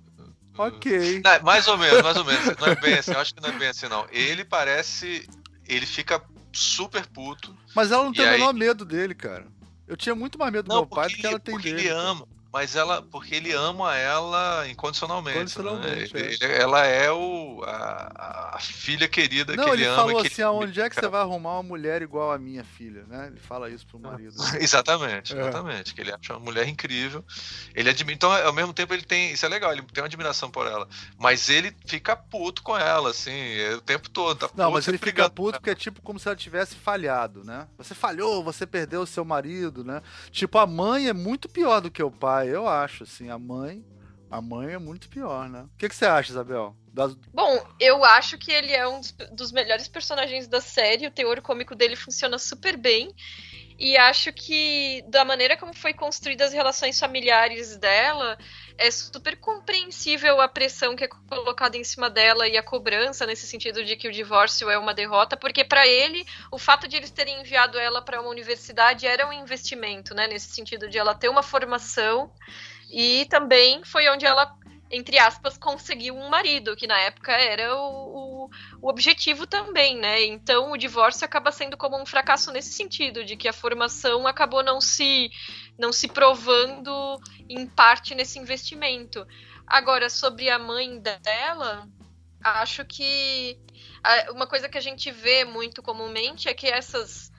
ok. Não, mais ou menos, mais ou menos. Não é bem assim, eu acho que não é bem assim, não. Ele parece. Ele fica super puto. Mas ela não tem o menor medo dele, cara. Eu tinha muito mais medo do meu pai do que ela tem porque dele. Ele ama, mas ela, porque ele ama ela incondicionalmente. Né? incondicionalmente né? ele, é. ela é o, a, a filha querida Não, que ele, ele ama. Falou que assim, aonde é que você vai arrumar uma mulher igual a minha filha, né? Ele fala isso pro marido. [LAUGHS] exatamente, é. exatamente. Que ele acha uma mulher incrível. Ele admira. Então, ao mesmo tempo, ele tem. Isso é legal, ele tem uma admiração por ela. Mas ele fica puto com ela, assim, é o tempo todo. Tá Não, mas ele fica puto porque é tipo como se ela tivesse falhado, né? Você falhou, você perdeu o seu marido, né? Tipo, a mãe é muito pior do que o pai, eu acho, assim assim, a mãe. A mãe é muito pior, né? O que, que você acha, Isabel? Das... Bom, eu acho que ele é um dos melhores personagens da série. O teor cômico dele funciona super bem. E acho que, da maneira como foi construída as relações familiares dela, é super compreensível a pressão que é colocada em cima dela e a cobrança nesse sentido de que o divórcio é uma derrota, porque para ele o fato de eles terem enviado ela para uma universidade era um investimento, né? Nesse sentido de ela ter uma formação e também foi onde ela, entre aspas, conseguiu um marido, que na época era o, o, o objetivo também, né? Então o divórcio acaba sendo como um fracasso nesse sentido, de que a formação acabou não se, não se provando em parte nesse investimento. Agora, sobre a mãe dela, acho que uma coisa que a gente vê muito comumente é que essas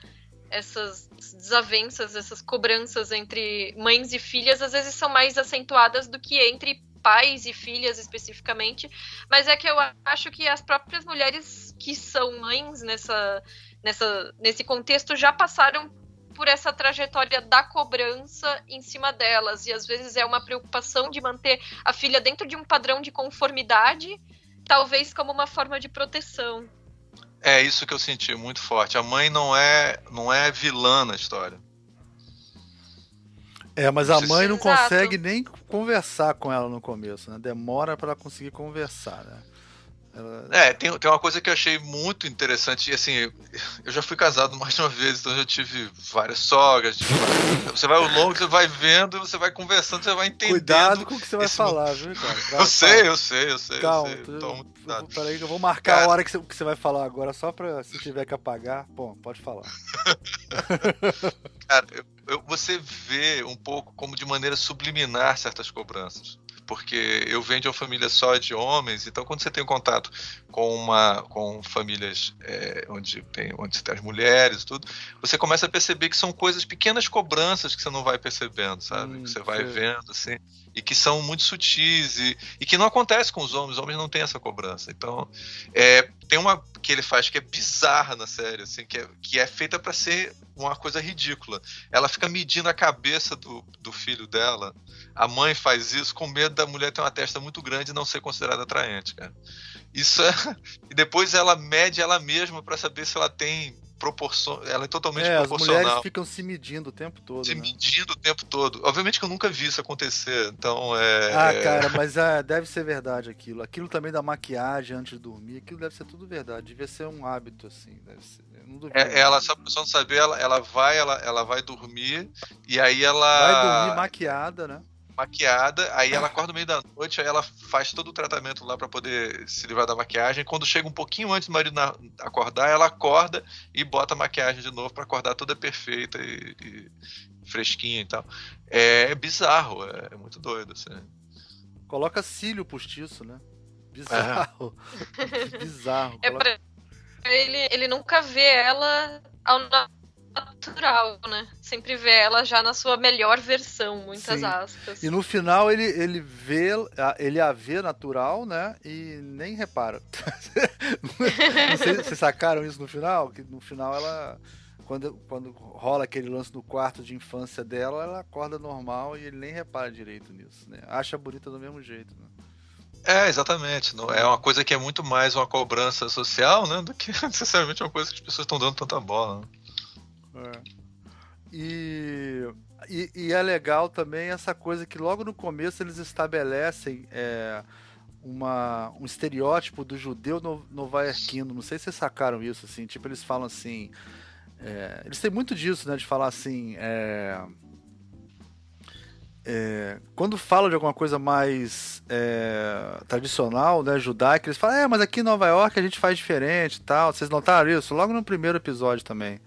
essas desavenças, essas cobranças entre mães e filhas, às vezes são mais acentuadas do que entre pais e filhas especificamente, mas é que eu acho que as próprias mulheres que são mães nessa, nessa, nesse contexto já passaram por essa trajetória da cobrança em cima delas, e às vezes é uma preocupação de manter a filha dentro de um padrão de conformidade, talvez como uma forma de proteção. É isso que eu senti muito forte. A mãe não é não é vilã na história. É, mas a mãe não consegue nem conversar com ela no começo, né? Demora para conseguir conversar, né? Ela... É, tem, tem uma coisa que eu achei muito interessante, e assim, eu já fui casado mais de uma vez, então eu já tive várias sogras. Tipo, você vai ao longo, você vai vendo, você vai conversando, você vai entendendo. Cuidado com o que você vai falar, viu, cara? Vai, eu sei, eu sei, eu sei. Calma, eu sei. Tô, eu, peraí que eu vou marcar cara... a hora que você, que você vai falar agora, só pra se tiver que apagar. Bom, pode falar. [LAUGHS] cara, eu, eu, você vê um pouco como de maneira subliminar certas cobranças porque eu venho de uma família só de homens, então quando você tem um contato com uma com famílias é, onde tem onde tem as mulheres e tudo, você começa a perceber que são coisas pequenas cobranças que você não vai percebendo, sabe? Hum, que você vai vendo assim e que são muito sutis e, e que não acontece com os homens. Os homens não têm essa cobrança. Então, é, tem uma que ele faz que é bizarra na série, assim, que é, que é feita para ser uma coisa ridícula. Ela fica medindo a cabeça do, do filho dela. A mãe faz isso com medo da mulher ter uma testa muito grande e não ser considerada atraente, cara. Isso é... [LAUGHS] E depois ela mede ela mesma para saber se ela tem proporção, ela é totalmente é, proporcional. As mulheres ficam se medindo o tempo todo. Se né? medindo o tempo todo. Obviamente que eu nunca vi isso acontecer, então é. Ah, cara, [LAUGHS] mas é, deve ser verdade aquilo. Aquilo também da maquiagem antes de dormir, aquilo deve ser tudo verdade. Devia ser um hábito, assim. Deve ser. É, ela, só pra pessoa não saber, ela, ela vai, ela, ela vai dormir e aí ela. Vai dormir maquiada, né? Maquiada, aí ela acorda no meio da noite, aí ela faz todo o tratamento lá para poder se livrar da maquiagem. Quando chega um pouquinho antes do marido acordar, ela acorda e bota a maquiagem de novo para acordar toda perfeita e, e, fresquinha e tal. É, é bizarro, é, é, muito doido. Assim. Coloca cílio postiço, né? Bizarro. É. [LAUGHS] bizarro. É pra... ele, ele nunca vê ela ao natural, né? Sempre vê ela já na sua melhor versão, muitas Sim. aspas. E no final ele, ele vê, ele a vê natural, né? E nem repara. [LAUGHS] Vocês sacaram isso no final, que no final ela quando, quando rola aquele lance no quarto de infância dela, ela acorda normal e ele nem repara direito nisso, né? Acha bonita do mesmo jeito, né? É, exatamente. Não, é uma coisa que é muito mais uma cobrança social, né? Do que [LAUGHS] necessariamente uma coisa que as pessoas estão dando tanta bola. Né? É. E, e, e, é legal também essa coisa que logo no começo eles estabelecem é, uma, um estereótipo do judeu no, novaiarquino. Não sei se vocês sacaram isso, assim. Tipo, eles falam assim. É, eles têm muito disso, né? De falar assim. É, é, quando falam de alguma coisa mais é, tradicional, né, judaica, eles falam, é, mas aqui em Nova York a gente faz diferente tal. Vocês notaram isso? Logo no primeiro episódio também.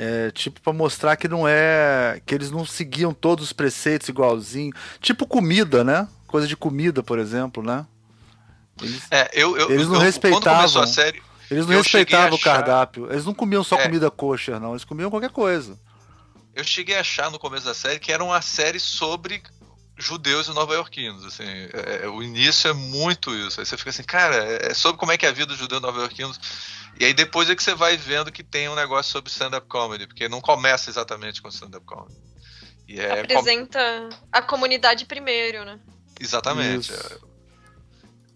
É, tipo, para mostrar que não é. que eles não seguiam todos os preceitos igualzinho. Tipo comida, né? Coisa de comida, por exemplo, né? Eles, é, eu, eu, eles não eu, respeitavam. série. Eles não respeitavam o cardápio. Eles não comiam só é, comida kosher, não. Eles comiam qualquer coisa. Eu cheguei a achar no começo da série que era uma série sobre judeus e nova-iorquinos, assim, é, é, o início é muito isso, aí você fica assim, cara, é, é sobre como é que é a vida dos judeus nova-iorquinos, e aí depois é que você vai vendo que tem um negócio sobre stand-up comedy, porque não começa exatamente com stand-up comedy. E é Apresenta com... a comunidade primeiro, né? Exatamente. É,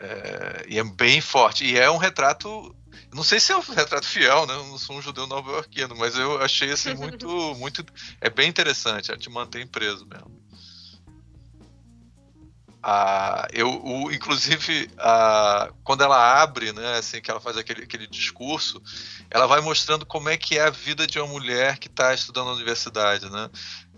é, e é bem forte. E é um retrato. Não sei se é um [LAUGHS] retrato fiel, né? Eu não sou um judeu nova-iorquino, mas eu achei assim muito. [LAUGHS] muito é bem interessante, é te mantém preso mesmo. Eu, o, inclusive, quando ela abre, né, assim, que ela faz aquele, aquele discurso, ela vai mostrando como é que é a vida de uma mulher que está estudando na universidade, né?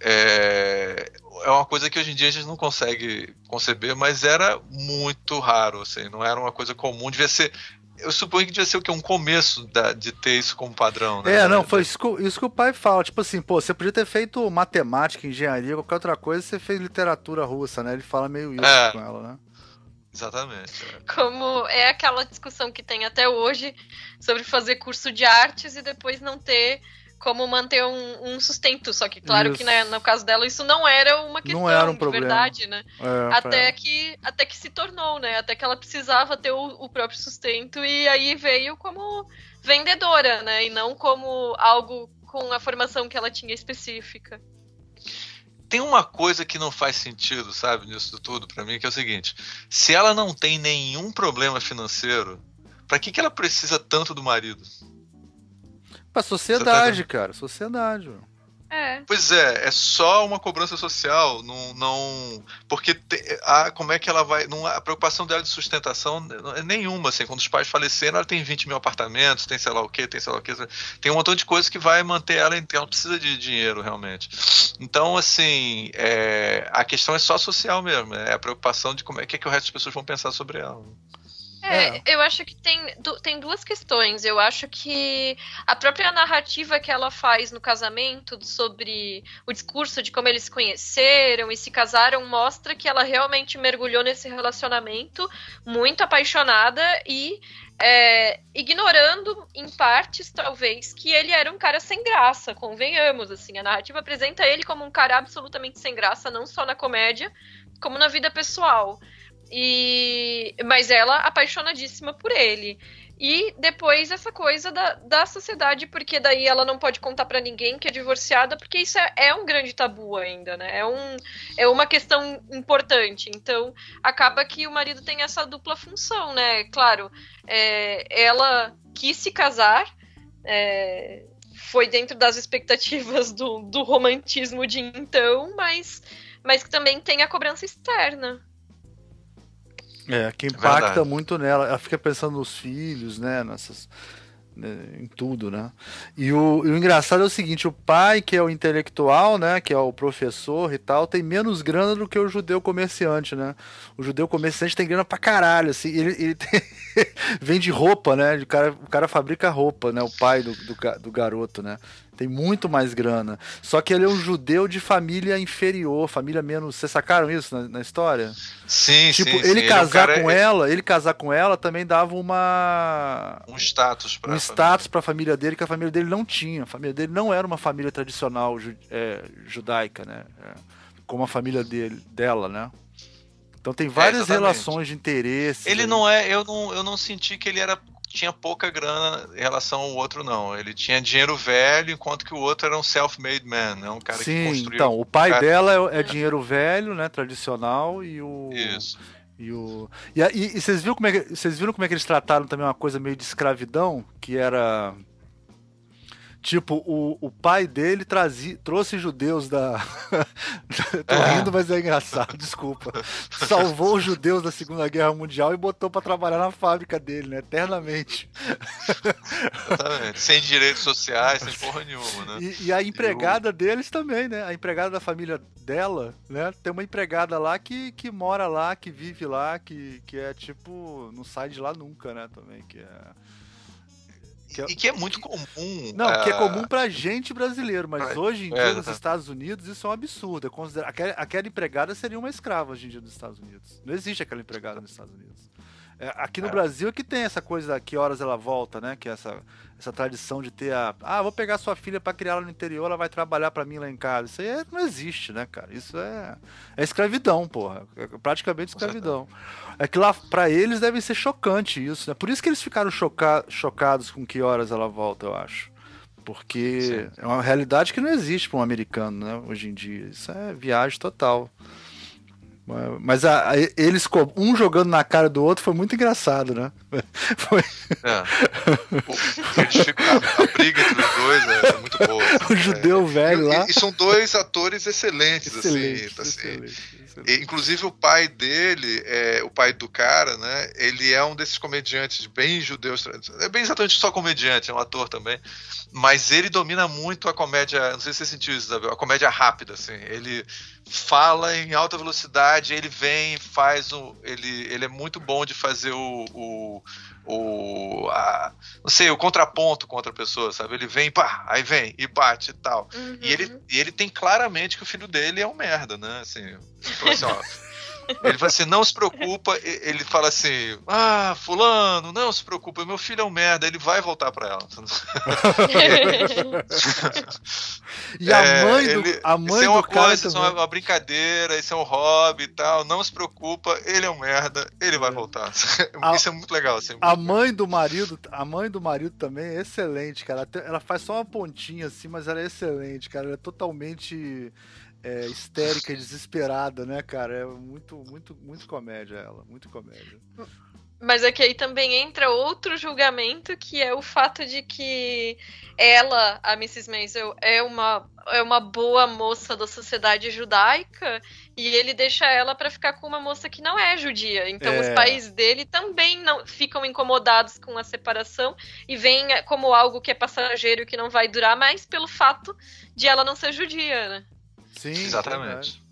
É, é uma coisa que hoje em dia a gente não consegue conceber, mas era muito raro, assim, não era uma coisa comum, devia ser eu suponho que devia ser o que? Um começo da, de ter isso como padrão, né? É, não, foi isso que, isso que, o pai fala. Tipo assim, pô, você podia ter feito matemática, engenharia, qualquer outra coisa, você fez literatura russa, né? Ele fala meio isso é, com ela, né? Exatamente. É. Como é aquela discussão que tem até hoje sobre fazer curso de artes e depois não ter como manter um, um sustento. Só que, claro isso. que né, no caso dela, isso não era uma questão não era um de problema. verdade, né? É, até, que, até que se tornou, né? Até que ela precisava ter o, o, próprio sustento e aí veio como vendedora, né? E não como algo com a formação que ela tinha específica. Tem uma coisa que não faz sentido, sabe, nisso tudo, para mim, que é o seguinte: se ela não tem nenhum problema financeiro, para que, que ela precisa tanto do marido? Pra sociedade, tá cara. Sociedade. É. Pois é, é só uma cobrança social, não, não porque te, a, como é que ela vai, não, a preocupação dela de sustentação é nenhuma, assim, quando os pais faleceram, ela tem 20 mil apartamentos, tem sei lá o que, tem sei lá o que, tem um montão de coisas que vai manter ela, ela precisa de dinheiro realmente. Então, assim, é, a questão é só social mesmo, é a preocupação de como é que, é que o resto das pessoas vão pensar sobre ela. É, é, eu acho que tem, tem duas questões. Eu acho que a própria narrativa que ela faz no casamento sobre o discurso de como eles se conheceram e se casaram mostra que ela realmente mergulhou nesse relacionamento muito apaixonada e é, ignorando em partes, talvez, que ele era um cara sem graça, convenhamos, assim, a narrativa apresenta ele como um cara absolutamente sem graça, não só na comédia, como na vida pessoal. E mas ela apaixonadíssima por ele. E depois essa coisa da, da sociedade, porque daí ela não pode contar para ninguém que é divorciada, porque isso é, é, um grande tabu ainda, né? É, um, é uma questão importante. Então, acaba que o marido tem essa dupla função, né? Claro, é, ela quis se casar, é, foi dentro das expectativas do, do romantismo de então, mas, mas que também tem a cobrança externa. É, que impacta é muito nela. Ela fica pensando nos filhos, né? Nessas, né, em tudo, né? E o, e o, engraçado é o seguinte: o pai, que é o intelectual, né? Que é o professor e tal, tem menos grana do que o judeu comerciante, né? O judeu comerciante tem grana pra caralho, assim. Ele, ele [LAUGHS] tem... vende roupa, né? O cara, o cara fabrica roupa, né? O pai do, do, do garoto, né? Tem muito mais grana. Só que ele é um judeu de família inferior, família menos. Vocês sacaram isso na, na história? Sim, tipo, sim. ele sim. casar ele é um com é... ela, ele casar com ela também dava uma. Um status para Um status para a família dele que a família dele não tinha. A família dele não era uma família tradicional ju... é, judaica, né? É, como a família dele, dela, né? Então tem várias é, relações de interesse. Ele aí. não é, eu não, eu não senti que ele era tinha pouca grana em relação ao outro, não. Ele tinha dinheiro velho, enquanto que o outro era um self-made man, né? Um cara Sim, que construiu. Então, o pai cara... dela é, é, dinheiro velho, né? Tradicional, e o. Isso. E, o... e, e, e vocês, viram como é que, vocês viram como é que eles trataram também uma coisa meio de escravidão? Que era Tipo, o, o pai dele trazia, trouxe judeus [LAUGHS] da. Tô é. rindo, mas é engraçado, desculpa. Salvou os judeus da Segunda Guerra Mundial e botou para trabalhar na fábrica dele, né? Eternamente. Exatamente. Sem direitos sociais, sem porra nenhuma, né? E, e a empregada deles também, né? A empregada da família dela, né? Tem uma empregada lá que, que mora lá, que vive lá, que, que é tipo. não sai de lá nunca, né? Também, que é que é, e que é muito comum. Não, uh... que é comum pra gente brasileiro, mas hoje em é, dia é, nos Estados Unidos isso é um absurdo. É consider... aquela, aquela empregada seria uma escrava hoje em dia nos Estados Unidos. Não existe aquela empregada nos Estados Unidos. É, aqui no é. Brasil é que tem essa coisa que horas ela volta, né? Que é essa, essa tradição de ter a. Ah, vou pegar sua filha para criar ela no interior, ela vai trabalhar para mim lá em casa. Isso aí é, não existe, né, cara? Isso é, é escravidão, porra. É praticamente escravidão. É que lá, para eles, deve ser chocante isso, né? Por isso que eles ficaram choca chocados com que horas ela volta, eu acho. Porque Sim. é uma realidade que não existe para um americano, né? Hoje em dia. Isso é viagem total. Mas a, a, eles, um jogando na cara do outro, foi muito engraçado, né? [LAUGHS] Foi... É. O, a, briga entre os dois é, é muito boa. Assim, [LAUGHS] o judeu é. velho e, lá. E são dois atores excelentes, excelente, assim. Excelente, assim. Excelente. inclusive o pai dele, é, o pai do cara, né? Ele é um desses comediantes bem judeus. É bem exatamente só comediante, é um ator também. Mas ele domina muito a comédia. Não sei se você sentiu isso, Isabel. A comédia rápida, assim. Ele fala em alta velocidade, ele vem, faz o. Ele, ele é muito bom de fazer o. o, o a, não sei, o contraponto com outra pessoa, sabe? Ele vem, pá, aí vem, e bate e tal. Uhum. E, ele, e ele tem claramente que o filho dele é um merda, né? Assim, assim ó. [LAUGHS] Ele fala assim, não se preocupa. Ele fala assim, ah, fulano, não se preocupa, meu filho é um merda, ele vai voltar para ela. [LAUGHS] e a é, mãe do, ele, a mãe isso é uma coisa, isso é uma, brincadeira, isso é um hobby e tal, não se preocupa, ele é um merda, ele vai é. voltar. [LAUGHS] A, isso é muito legal. Assim, a mãe do marido, a mãe do marido também é excelente, cara. Ela faz só uma pontinha assim, mas ela é excelente, cara. Ela é totalmente é, histérica e desesperada, né, cara? É muito, muito, muito comédia ela, muito comédia. Mas é que aí também entra outro julgamento, que é o fato de que ela, a Mrs. Maisel, é uma, é uma boa moça da sociedade judaica e ele deixa ela para ficar com uma moça que não é judia. Então é. os pais dele também não ficam incomodados com a separação e veem como algo que é passageiro que não vai durar, mais pelo fato de ela não ser judia, né? Sim, exatamente.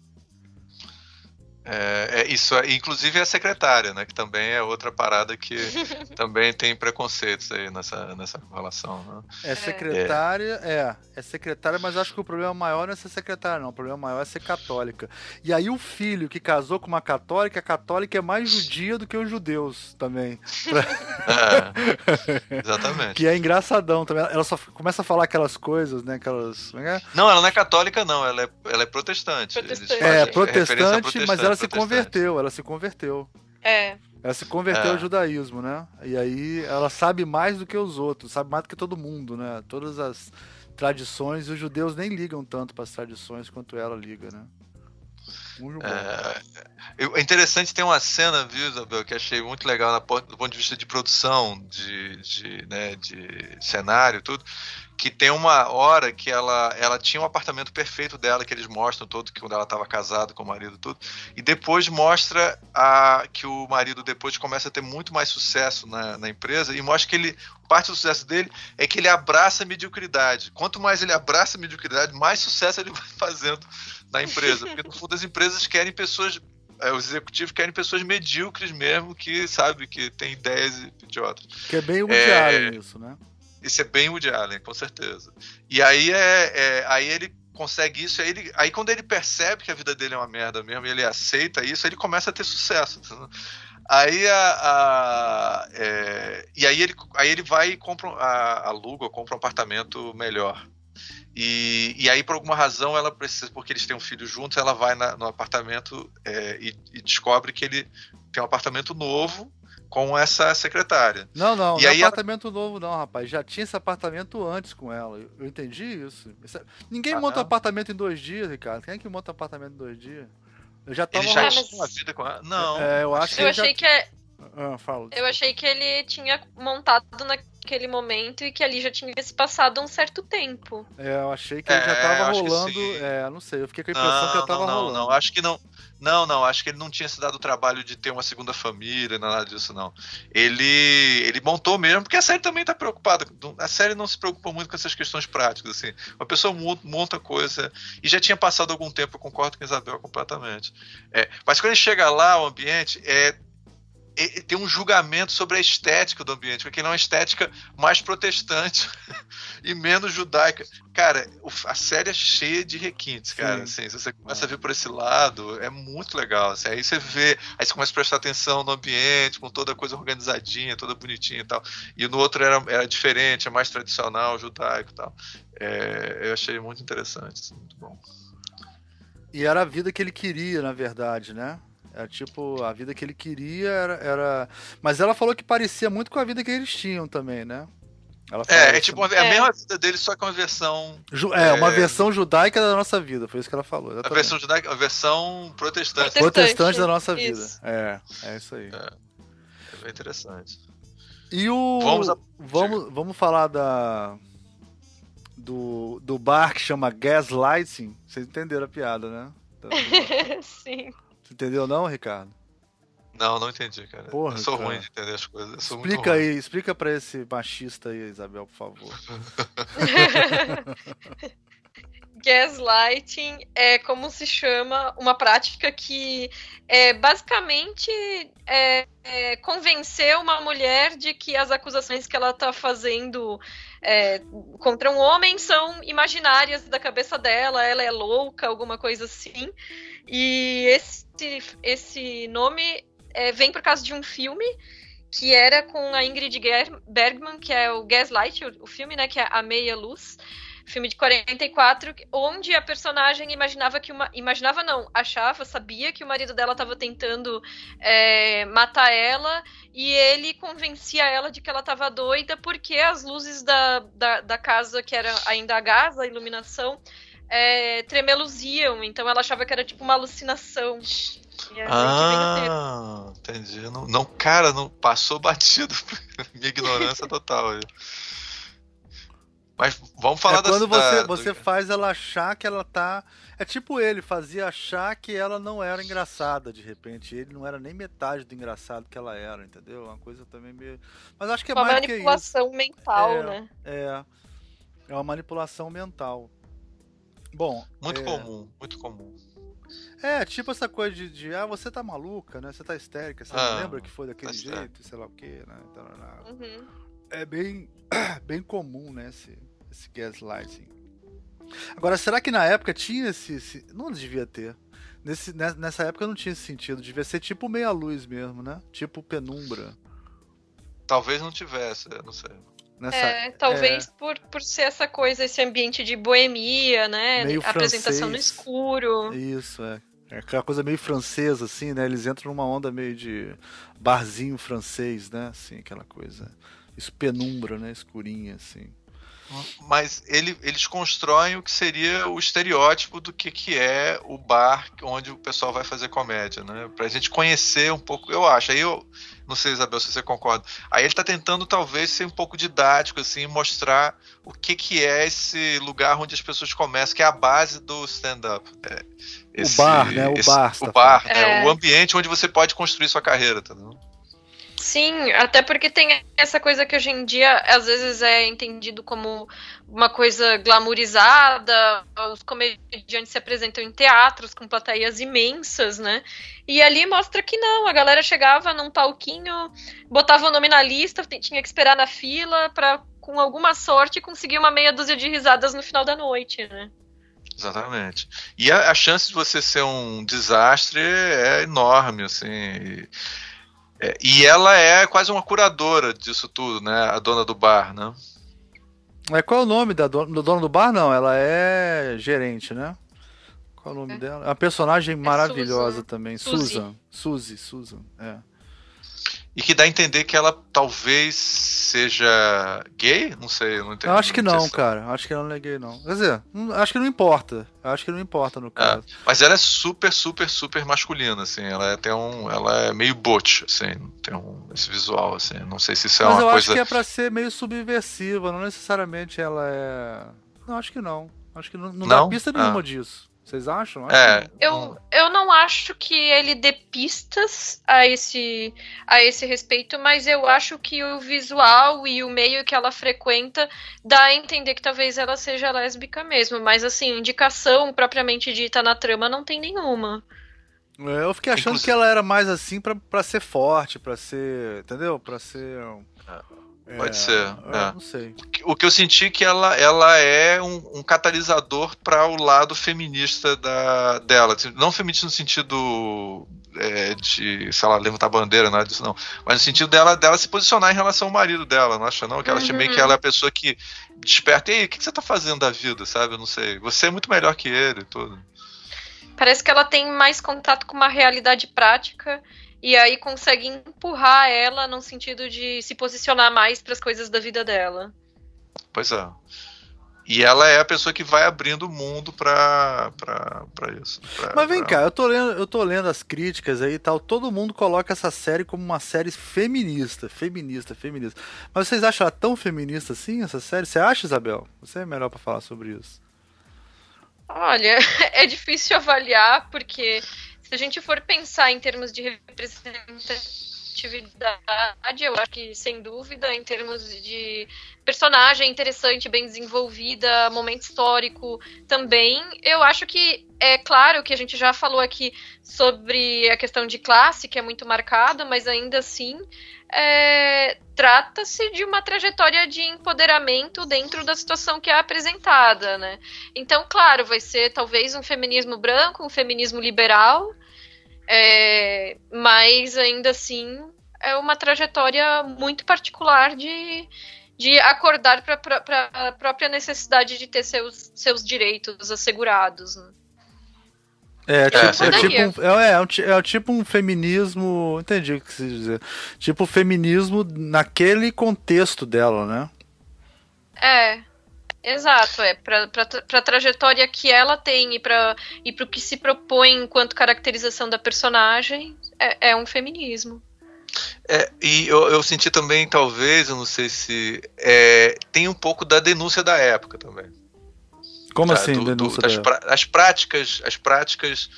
É, é, isso, inclusive a secretária, né? Que também é outra parada que [LAUGHS] também tem preconceitos aí nessa, nessa relação. Né? É secretária, é. é, é secretária, mas acho que o problema maior não é ser secretária, não. O problema maior é ser católica. E aí o filho que casou com uma católica, a católica é mais judia do que os judeus também. É, exatamente. que é engraçadão também. Ela só começa a falar aquelas coisas, né? Aquelas. É não, ela não é católica, não. Ela é, ela é protestante. protestante. É, protestante, mas ela ela se converteu, ela se converteu. É. Ela se converteu é. ao judaísmo, né? E aí ela sabe mais do que os outros, sabe mais do que todo mundo, né? Todas as tradições, os judeus nem ligam tanto para as tradições quanto ela liga, né? É, é interessante, tem uma cena, viu, Isabel, que achei muito legal do ponto de vista de produção, de, de, né, de cenário, tudo que tem uma hora que ela, ela tinha um apartamento perfeito dela, que eles mostram todo, que quando ela estava casada com o marido tudo, e depois mostra a, que o marido depois começa a ter muito mais sucesso na, na empresa, e mostra que ele, parte do sucesso dele é que ele abraça a mediocridade. Quanto mais ele abraça a mediocridade, mais sucesso ele [LAUGHS] vai fazendo na empresa, porque no fundo as empresas querem pessoas é, os executivos querem pessoas medíocres mesmo, que sabe, que tem ideias idiotas. Que é bem o é, isso, né? Isso é bem Woody Allen, com certeza. E aí é, é aí ele consegue isso, aí, ele, aí quando ele percebe que a vida dele é uma merda mesmo, e ele aceita isso, ele começa a ter sucesso. Aí a, a é, e aí ele, aí ele vai e compra, a, aluga compra um apartamento melhor. E, e aí, por alguma razão, ela precisa, porque eles têm um filho juntos, ela vai na, no apartamento é, e, e, descobre que ele tem um apartamento novo com essa secretária. Não, não, e não é aí apartamento ela... novo não, rapaz. Já tinha esse apartamento antes com ela. Eu, entendi isso. É- Ninguém ah, monta não? apartamento em dois dias, Ricardo. Quem é que monta apartamento em dois dias? Eu já tava... Ele já tinha uma vida com ela? Não. É, eu acho eu achei já... que é... Ah. Eu achei que ele tinha montado naquele momento e que ali já tinha se passado um certo tempo. É, eu achei que é, ele já tava rolando. É, não sei, eu fiquei com a impressão não, que já tava não, rolando. Não, acho que não. Não, não, acho que ele não tinha se dado o trabalho de ter uma segunda família, nada disso, não. Ele, ele montou mesmo, porque a série também está preocupada. A série não se preocupa muito com essas questões práticas, assim. Uma pessoa monta coisa e já tinha passado algum tempo, eu concordo com a Isabel completamente. É, mas quando ele chega lá, o ambiente é tem um julgamento sobre a estética do ambiente, porque ele é uma estética mais protestante [LAUGHS] e menos judaica. Cara, a série é cheia de requintes, cara. Assim, se você começa a ver por esse lado, é muito legal. Assim, aí você vê, aí você começa a prestar atenção no ambiente, com toda a coisa organizadinha, toda bonitinha e tal. E no outro era, era diferente, é mais tradicional, judaico e tal. É, eu achei muito interessante, assim, muito bom. E era a vida que ele queria, na verdade, né? Era tipo, a vida que ele queria era, era. Mas ela falou que parecia muito com a vida que eles tinham também, né? é, é tipo é a mesma vida dele, só que uma versão. Ju, é, uma é, versão judaica da nossa vida, foi isso que ela falou. Exatamente. A versão judaica, a versão protestante. Protestante, protestante da nossa vida. Isso. É, é isso aí. É, é bem interessante. E o. Vamos, a... vamos, vamos falar da. Do, do bar que chama Gaslighting. Vocês entenderam a piada, né? [LAUGHS] Sim. Entendeu não, Ricardo? Não, não entendi, cara. Porra, eu sou cara. ruim de entender as coisas. explica aí, explica para esse machista aí, Isabel, por favor. [LAUGHS] Gaslighting é como se chama uma prática que é, basicamente é, é, convencer uma mulher de que as acusações que ela está fazendo é, contra um homem são imaginárias da cabeça dela, ela é louca, alguma coisa assim. E esse, esse nome é, vem por causa de um filme que era com a Ingrid Bergman, que é o Gaslight, o, o filme, né, que é A Meia Luz, filme de 44, onde a personagem imaginava que uma. Imaginava não, achava, sabia que o marido dela estava tentando é, matar ela e ele convencia ela de que ela estava doida porque as luzes da, da, da, casa, que era ainda a gás, a iluminação, é, tremeluziam, então ela achava que era tipo uma alucinação. Ah, entendi. Não, não, cara, não passou batido. [LAUGHS] Minha ignorância total. Mas vamos falar é da Quando você, da, você faz ela achar que ela tá. É tipo ele, fazia achar que ela não era engraçada de repente. Ele não era nem metade do engraçado que ela era, entendeu? Uma coisa também meio. Mas acho que é uma mais que isso. Uma manipulação mental, é, né? É. É uma manipulação mental. Bom. Muito é... comum, muito comum. É, tipo essa coisa de, de, ah, você tá maluca, né? Você tá histérica, você ah, não lembra que foi daquele tá jeito, sei lá o quê, né? Então, uhum. É bem, [CLEARS THROAT] bem comum, né, esse, esse gaslighting. Agora, será que na época tinha esse. esse... Não devia ter. Nesse, nessa época não tinha esse sentido. Devia ser tipo meia-luz mesmo, né? Tipo penumbra. Talvez não tivesse, não sei. Nessa, é, talvez é... Por, por ser essa coisa, esse ambiente de boemia, né? Meio apresentação no escuro. Isso, é. É aquela coisa meio francesa, assim, né? Eles entram numa onda meio de barzinho francês, né? Assim, aquela coisa. Isso penumbra, né? Escurinha, assim mas ele, eles constroem o que seria o estereótipo do que, que é o bar onde o pessoal vai fazer comédia, né? Pra gente conhecer um pouco, eu acho. Aí eu não sei, Isabel, se você concorda. Aí ele tá tentando talvez ser um pouco didático, assim, mostrar o que, que é esse lugar onde as pessoas começam, que é a base do stand-up. É, o bar, né? O esse, bar. O tá bar, né? É. O ambiente onde você pode construir sua carreira, tá vendo? Sim, até porque tem essa coisa que hoje em dia às vezes é entendido como uma coisa glamourizada, os comediantes se apresentam em teatros com plateias imensas, né? E ali mostra que não, a galera chegava num palquinho, botava o nome na lista, tinha que esperar na fila para com alguma sorte conseguir uma meia dúzia de risadas no final da noite, né? Exatamente. E a, a chance de você ser um desastre é enorme, assim. E é, e ela é quase uma curadora disso tudo, né? A dona do bar, né? É, qual é o nome da dona, do dono do bar? Não, ela é gerente, né? Qual é o nome é. dela? É uma personagem é maravilhosa Susan. também. Susan. Suzy, Susan, é e que dá a entender que ela talvez seja gay? Não sei, não entendi. Eu acho que não, cara. Acho que ela não é gay, não. Quer dizer, acho que não importa. Acho que não importa no é, caso. É, mas ela é super, super, super masculina, assim. Ela é, tem um. Ela é meio butch, assim. Tem um, esse visual, assim. Não sei se isso é mas uma coisa. Mas eu acho que é pra ser meio subversiva. Não necessariamente ela é. Não, acho que não. Acho que não, não, não? dá pista nenhuma ah. disso. Vocês acham? É. Eu, eu não acho que ele dê pistas a esse, a esse respeito, mas eu acho que o visual e o meio que ela frequenta dá a entender que talvez ela seja lésbica mesmo. Mas, assim, indicação propriamente dita na trama não tem nenhuma. É, eu fiquei achando Inclusive... que ela era mais assim para ser forte, para ser. Entendeu? Para ser. Pode é, ser. É. Não sei. O que eu senti é que ela, ela é um, um catalisador para o lado feminista da, dela. Não feminista no sentido é, de, sei lá, levantar bandeira, nada disso, não. Mas no sentido dela, dela se posicionar em relação ao marido dela, não acha não? Que ela uhum. acha meio que ela é a pessoa que desperta. E aí, o que você tá fazendo da vida, sabe? Eu não sei. Você é muito melhor que ele e tudo. Parece que ela tem mais contato com uma realidade prática e aí consegue empurrar ela no sentido de se posicionar mais para as coisas da vida dela. Pois é. E ela é a pessoa que vai abrindo o mundo pra, pra, pra isso. Pra, Mas vem pra... cá, eu tô, lendo, eu tô lendo as críticas aí e tal. Todo mundo coloca essa série como uma série feminista. Feminista, feminista. Mas vocês acham ela tão feminista assim, essa série? Você acha, Isabel? Você é melhor para falar sobre isso. Olha, [LAUGHS] é difícil avaliar, porque se a gente for pensar em termos de representatividade, eu acho que, sem dúvida, em termos de personagem interessante, bem desenvolvida, momento histórico também, eu acho que é claro que a gente já falou aqui sobre a questão de classe, que é muito marcado, mas ainda assim é, trata-se de uma trajetória de empoderamento dentro da situação que é apresentada, né? Então, claro, vai ser talvez um feminismo branco, um feminismo liberal, é, mas ainda assim é uma trajetória muito particular de, de acordar para a própria necessidade de ter seus, seus direitos assegurados. Né? É, tipo, é, é, tipo um, é, é, é, tipo um feminismo. Entendi o que você dizer. Tipo feminismo naquele contexto dela, né? É. Exato, é para a trajetória que ela tem e para e o que se propõe enquanto caracterização da personagem, é, é um feminismo. É, e eu, eu, senti também, talvez, eu não sei se. É, tem um pouco da denúncia da época também. Como tá, assim, do, denúncia do, das, as práticas, as práticas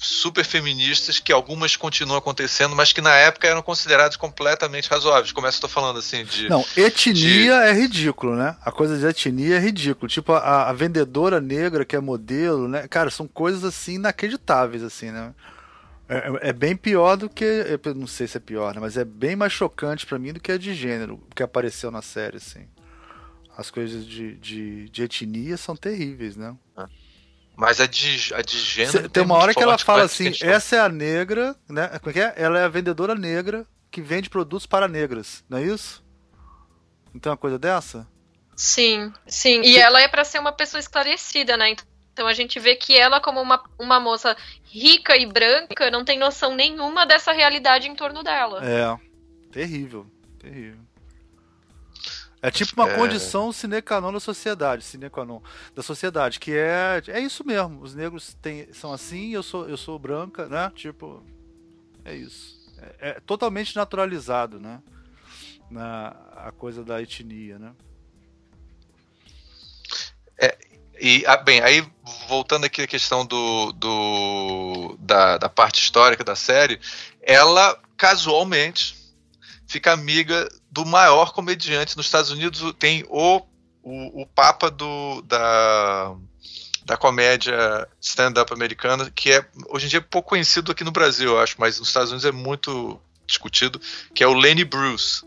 super feministas que algumas continuam acontecendo, mas que na época eram consideradas completamente razoáveis. Como é que eu tô falando assim de. Não, etnia de... é ridículo, né? A coisa de etnia é ridículo. Tipo, a, a, vendedora negra que é modelo, né? Cara, são coisas assim inacreditáveis, assim, né? É, é, é bem pior do que. Eu não sei se é pior, né? Mas é bem mais chocante para mim do que a de gênero, que apareceu na série, assim. As coisas de, de, de etnia são terríveis, né? É. Mas a de, a de gênero. Cê, tem uma hora que ela fala assim: essa é a negra, né? Como é que é? Ela é a vendedora negra que vende produtos para negras, não é isso? Não tem uma coisa dessa? Sim, sim. E ela é para ser uma pessoa esclarecida, né? Então a gente vê que ela, como uma, uma moça rica e branca, não tem noção nenhuma dessa realidade em torno dela. É. Terrível, terrível. É tipo uma é... condição sine qua non da sociedade, sine qua non da sociedade, que é é isso mesmo. Os negros têm, são assim, eu sou eu sou branca, né? Tipo, é isso. É, é totalmente naturalizado, né? Na a coisa da etnia, né? É, e ah, bem, aí voltando aqui à questão do, do da, da parte histórica da série, ela casualmente fica amiga do maior comediante nos Estados Unidos. Tem o, o, o Papa do, da, da comédia stand-up americana, que é hoje em dia pouco conhecido aqui no Brasil, eu acho, mas nos Estados Unidos é muito discutido, que é o Lenny Bruce.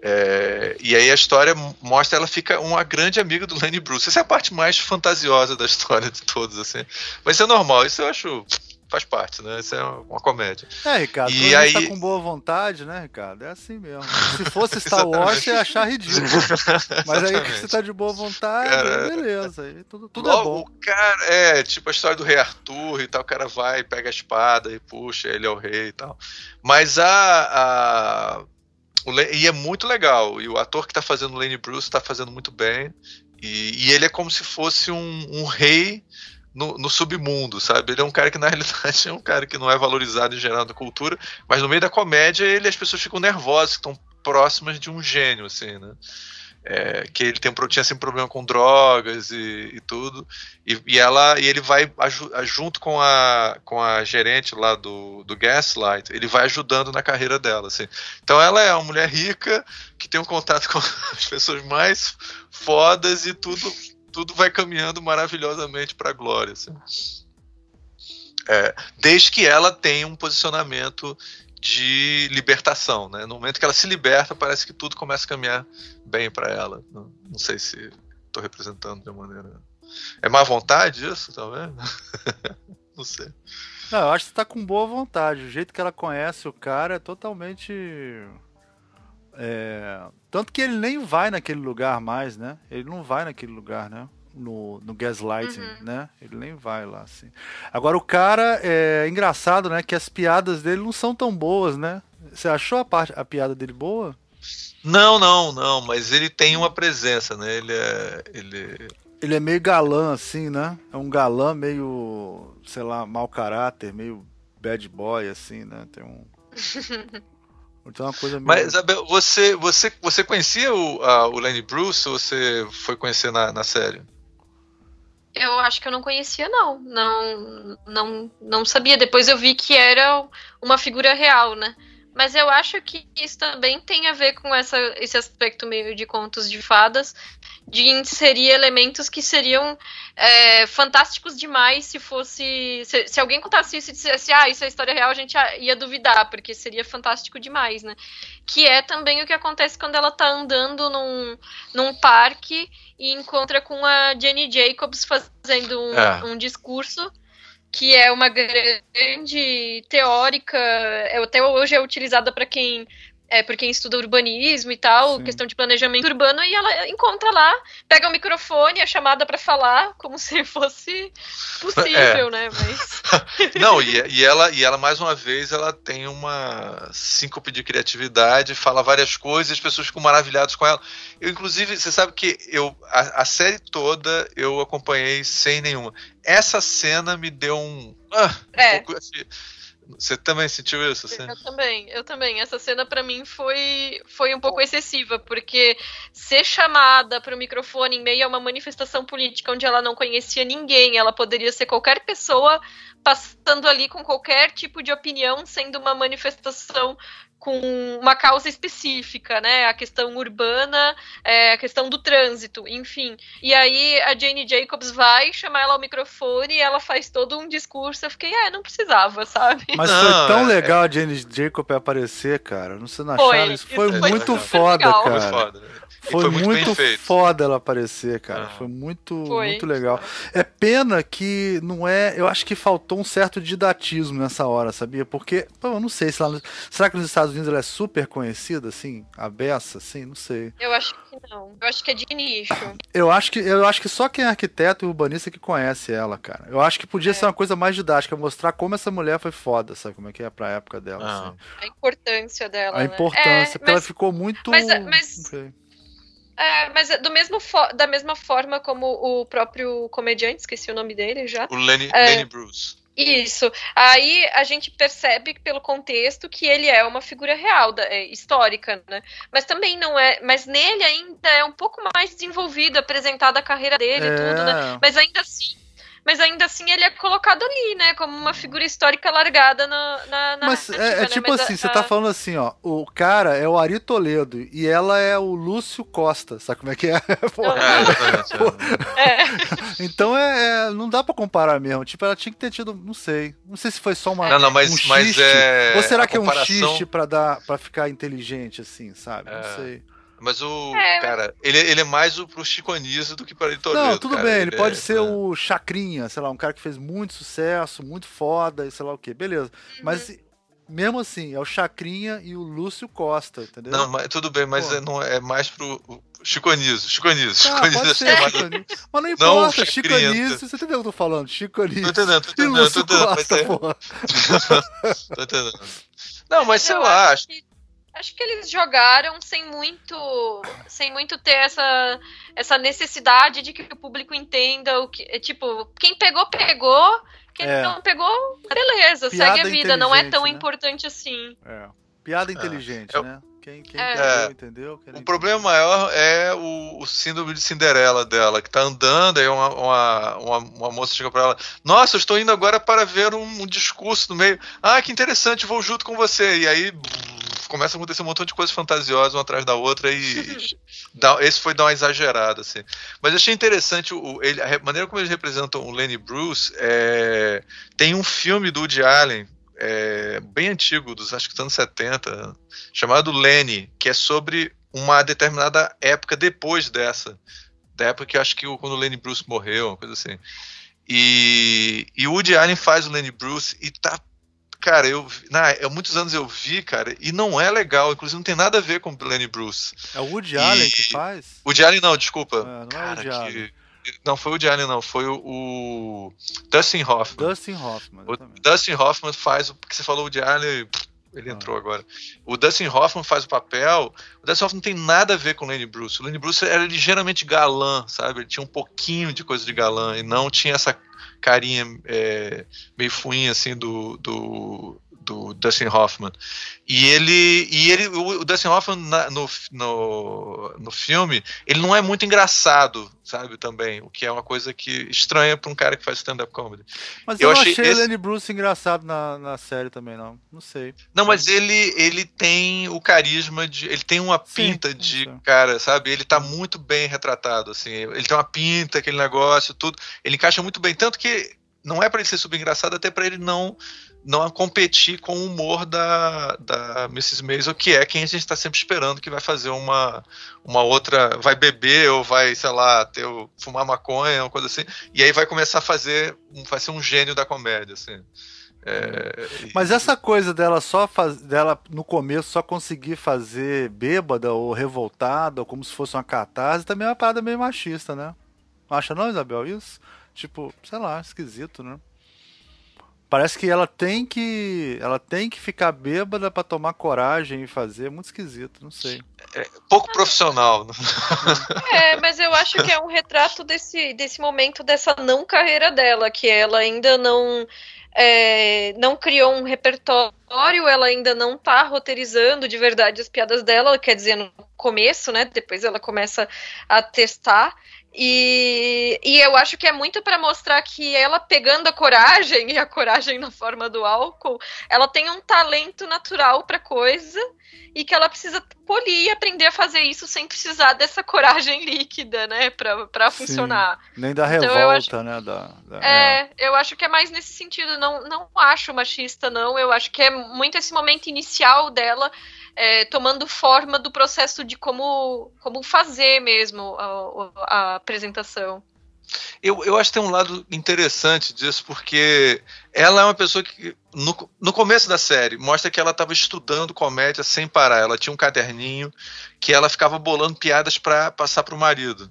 É, e aí a história mostra ela fica uma grande amiga do Lenny Bruce. Essa é a parte mais fantasiosa da história de todos, assim. Mas isso é normal, isso eu acho faz parte, né? Isso é uma comédia. É, Ricardo, e aí... tá com boa vontade, né, Ricardo? É assim mesmo. Se fosse [LAUGHS] Star Wars, você ia achar ridículo. [LAUGHS] Mas aí que você tá de boa vontade, cara, beleza. Aí tudo, tudo é logo, é bom. O cara, é, tipo a história do rei Arthur e tal, o cara vai, pega a espada e puxa, ele é o rei e tal. Mas a... a e é muito legal. E o ator que tá fazendo o Lenny Bruce tá fazendo muito bem. E, e ele é como se fosse um, um rei no, no, submundo, sabe? Ele é um cara que, na [LAUGHS] realidade, é um cara que não é valorizado em geral na cultura, mas no meio da comédia ele as pessoas ficam nervosas, que estão próximas de um gênio, assim, né? É, que ele tem, tinha sempre problema com drogas e, e tudo, e, e, ela e ele vai junto com a, com a gerente lá do, do Gaslight, ele vai ajudando na carreira dela. Assim. Então ela é uma mulher rica que tem um contato com [LAUGHS] as pessoas mais fodas e tudo tudo vai caminhando maravilhosamente para a glória. Assim. É, desde que ela tenha um posicionamento de libertação, né? No momento que ela se liberta, parece que tudo começa a caminhar bem para ela. Não, não, sei se estou representando de uma maneira. É má vontade isso, talvez? [LAUGHS] não sei. Não, eu acho que você tá com boa vontade. O jeito que ela conhece o cara é totalmente. É, tanto que ele nem vai naquele lugar mais, né? Ele não vai naquele lugar, né? No, no Gaslighting, uhum. né? Ele nem vai lá, assim. Agora, o cara é engraçado, né? Que as piadas dele não são tão boas, né? Você achou a, parte, a piada dele boa? Não, não, não, mas ele tem uma presença, né? Ele é. Ele, ele é meio galã, assim, né? É um galã meio, sei lá, mau caráter, meio bad boy, assim, né? Tem um. [LAUGHS] Então é uma coisa meio... Mas, Isabel, você, você, você conhecia o, a, o Lenny Bruce ou você foi conhecer na, na série? Eu acho que eu não conhecia, não. Não, não. não sabia. Depois eu vi que era uma figura real, né? Mas eu acho que isso também tem a ver com essa, esse aspecto meio de contos de fadas, de inserir elementos que seriam é, fantásticos demais se fosse. Se, se, alguém contasse isso e dissesse, ah, isso é história real, a gente ia duvidar, porque seria fantástico demais, né? Que é também o que acontece quando ela tá andando num, num parque e encontra com a Jenny Jacobs fazendo um, é. um discurso que é uma grande teórica, é, até hoje é utilizada para quem é, por quem estuda urbanismo e tal, Sim. questão de planejamento urbano, e ela encontra lá, pega o microfone, a chamada para falar, como [LAUGHS] se fosse possível, é. né? Mas... [LAUGHS] Não, e, e, ela, e ela, mais uma vez, ela tem uma síncope de criatividade, fala várias coisas, as pessoas ficam maravilhadas com ela. Eu, inclusive, você sabe que eu a, a série toda eu acompanhei sem nenhuma. Essa cena me deu um. Ah, é. um pouco, assim, Você também sentiu isso? Assim? Eu também, eu também. Essa cena para mim foi, foi um pouco excessiva, porque ser chamada para o microfone em meio a uma manifestação política onde ela não conhecia ninguém, ela poderia ser qualquer pessoa passando ali com qualquer tipo de opinião, sendo uma manifestação com uma causa específica, né? A questão urbana, é, a questão do trânsito, enfim. E aí a Jane Jacobs vai chamar ela ao microfone e ela faz todo um discurso. Eu fiquei, é, não precisava, sabe? Mas não, foi tão é... legal a Jane Jacobs aparecer, cara. Não sei, não acharam? Isso foi, isso foi muito foda, legal. cara. Foi foda, né? Foi, foi, muito, muito foda ela aparecer, cara. Ah. Foi muito, foi. muito legal. É pena que não é. Eu acho que faltou um certo didatismo nessa hora, sabia? Porque, pô, eu não sei se lá. Será que nos Estados Unidos ela é super conhecida, assim? A beça, assim? Não sei. Eu acho que não. Eu acho que é de nicho. Eu acho que, eu acho que só quem é arquiteto e urbanista que conhece ela, cara. Eu acho que podia é. ser uma coisa mais didática, mostrar como essa mulher foi foda, sabe? Como é que é pra época dela. Ah. Assim. A importância dela. A né? importância, é, porque mas, ela ficou muito. Mas, mas, é, mas do mesmo da mesma forma como o próprio comediante, esqueci o nome dele já. O Lenny, é, Lenny Bruce. Isso. Aí a gente percebe pelo contexto que ele é uma figura real, da, é, histórica, né? Mas também não é. Mas nele ainda é um pouco mais desenvolvido, apresentada a carreira dele e é. tudo, né? Mas ainda assim mas ainda assim ele é colocado ali, né? Como uma figura histórica largada na. na, na mas é, é, né? tipo mas assim, a, você tá falando assim, ó. O cara é o Ari Toledo e ela é o Lúcio Costa. Sabe como é que é? [LAUGHS] é, é. [LAUGHS] então é, é, Não dá pra comparar mesmo. Tipo, ela tinha que ter tido. Não sei. Não sei se foi só uma. Não, não, mas, um mas é. Ou será que é um xiste pra, dar, pra ficar inteligente, assim, sabe? Não é. sei. Mas o. É. Cara, ele, ele é mais o, pro Chico Anísio do que para ele Toledo. Não, tudo cara. bem, ele, ele pode é, ser é. o Chacrinha, sei lá, um cara que fez muito sucesso, muito foda, e sei lá o quê. Beleza. Uhum. Mas mesmo assim, é o Chacrinha e o Lúcio Costa, entendeu? Não, mas tudo bem, mas é, não, é mais pro. Chico Anísio, Chico Anísio, Chico ah, Anísio. Ser, [LAUGHS] é mais... Mas não importa, não, Chico Anísio, você entendeu o que eu tô falando? Chico Anísio. Tô entendendo, tô entendendo, e Lúcio tô entendendo, Costa, é... porra. [LAUGHS] tô entendendo. Não, mas sei eu lá, acho que acho que eles jogaram sem muito sem muito ter essa essa necessidade de que o público entenda o que é, tipo quem pegou pegou quem é. não pegou beleza Piada segue a vida não é tão né? importante assim é. Piada é. inteligente, é. né? Quem, quem é. entendeu, entendeu? o problema maior é o, o, síndrome de Cinderela dela, que tá andando, aí uma, uma, uma, uma moça chega pra ela, nossa, eu estou indo agora para ver um, um discurso no meio. Ah, que interessante, vou junto com você. E aí começa a acontecer um montão de coisas fantasiosas uma atrás da outra e dá, esse foi dar uma exagerada assim. Mas achei interessante o, ele, a maneira como eles representam o Lenny Bruce. É, tem um filme do Woody Allen é, bem antigo, dos acho que dos anos 70, chamado Lenny, que é sobre uma determinada época depois dessa. Da época que acho que quando o Lenny Bruce morreu, uma coisa assim. E, e o Woody Allen faz o Lenny Bruce e tá cara, eu, na, eu muitos anos eu vi, cara, e não é legal. Inclusive, não tem nada a ver com o Lenny Bruce. É o Woody e... Allen que faz? Woody Allen não, desculpa. É, não cara, é o Woody que... Não, foi o Woody Allen, não. Foi o, o Dustin Hoffman. Dustin Hoffman. O Dustin Hoffman faz o. Porque você falou o Woody Allen. Ele ah. entrou agora. O Dustin Hoffman faz o papel. O Dustin Hoffman não tem nada a ver com o Lenny Bruce. O Lenny Bruce era ligeiramente galã, sabe? Ele tinha um pouquinho de coisa de galã e não tinha essa carinha é, meio fuinha assim do, do, do Dustin Hoffman. E ele, e ele o Dustin Hoffman na, no, no, no filme, ele não é muito engraçado, sabe, também, o que é uma coisa que estranha para um cara que faz stand-up comedy. Mas eu, eu não achei, achei esse... Lenny Bruce engraçado na, na série também, não. Não sei. Não, mas ele, ele tem o carisma de. Ele tem uma pinta Sim, de cara, sabe? Ele tá muito bem retratado, assim. Ele tem uma pinta, aquele negócio, tudo. Ele encaixa muito bem. Tanto que não é para ele ser super engraçado, até para ele não não competir com o humor da, da Mrs. Maisel, que é quem a gente está sempre esperando que vai fazer uma, uma outra, vai beber ou vai, sei lá, ter, fumar maconha, uma coisa assim, e aí vai começar a fazer, vai ser um gênio da comédia, assim. É, Mas essa coisa dela só faz, dela no começo só conseguir fazer bêbada ou revoltada, ou como se fosse uma catarse, também é uma parada meio machista, né? Acha não, Isabel, isso? Tipo, sei lá, esquisito, né? Parece que ela tem que ela tem que ficar bêbada para tomar coragem e fazer, é muito esquisito, não sei. É, pouco profissional. Né? [LAUGHS] É, mas eu acho que é um retrato desse, desse momento dessa não carreira dela, que ela ainda não é, não criou um repertório, ela ainda não tá roteirizando de verdade as piadas dela, quer dizer, no começo, né? Depois ela começa a testar. E, e eu acho que é muito para mostrar que ela pegando a coragem, [LAUGHS] e a coragem na forma do álcool, ela tem um talento natural para coisa e que ela precisa polir e aprender a fazer isso sem precisar dessa coragem [LAUGHS] líquida, né, para funcionar. Nem da revolta, então, acho, né? Da, da, é, é, eu acho que é mais nesse sentido. Não, não acho machista, não. Eu acho que é muito esse momento inicial dela é, tomando forma do processo de como, como fazer mesmo a, a apresentação. Eu, eu acho que tem um lado interessante disso, porque ela é uma pessoa que, no, no começo da série, mostra que ela estava estudando comédia sem parar. Ela tinha um caderninho que ela ficava bolando piadas para passar para o marido.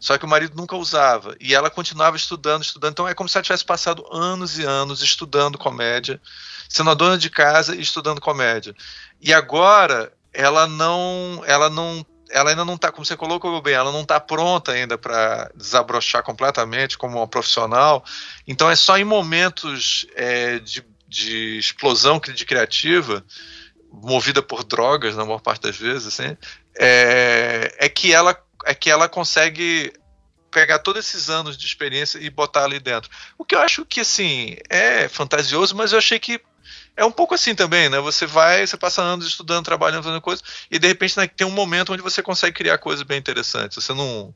Só que o marido nunca usava. E ela continuava estudando, estudando. Então é como se ela tivesse passado anos e anos estudando comédia, sendo a dona de casa e estudando comédia. E agora ela não, ela não, ela ainda não está, como você colocou bem, ela não está pronta ainda para desabrochar completamente como uma profissional. Então é só em momentos é, de, de explosão de criativa, movida por drogas na maior parte das vezes, assim, é, é que ela é que ela consegue pegar todos esses anos de experiência e botar ali dentro. O que eu acho que assim é fantasioso, mas eu achei que é um pouco assim também, né? Você vai, você passa anos estudando, trabalhando, fazendo coisas, e de repente né, tem um momento onde você consegue criar coisas bem interessantes. Você não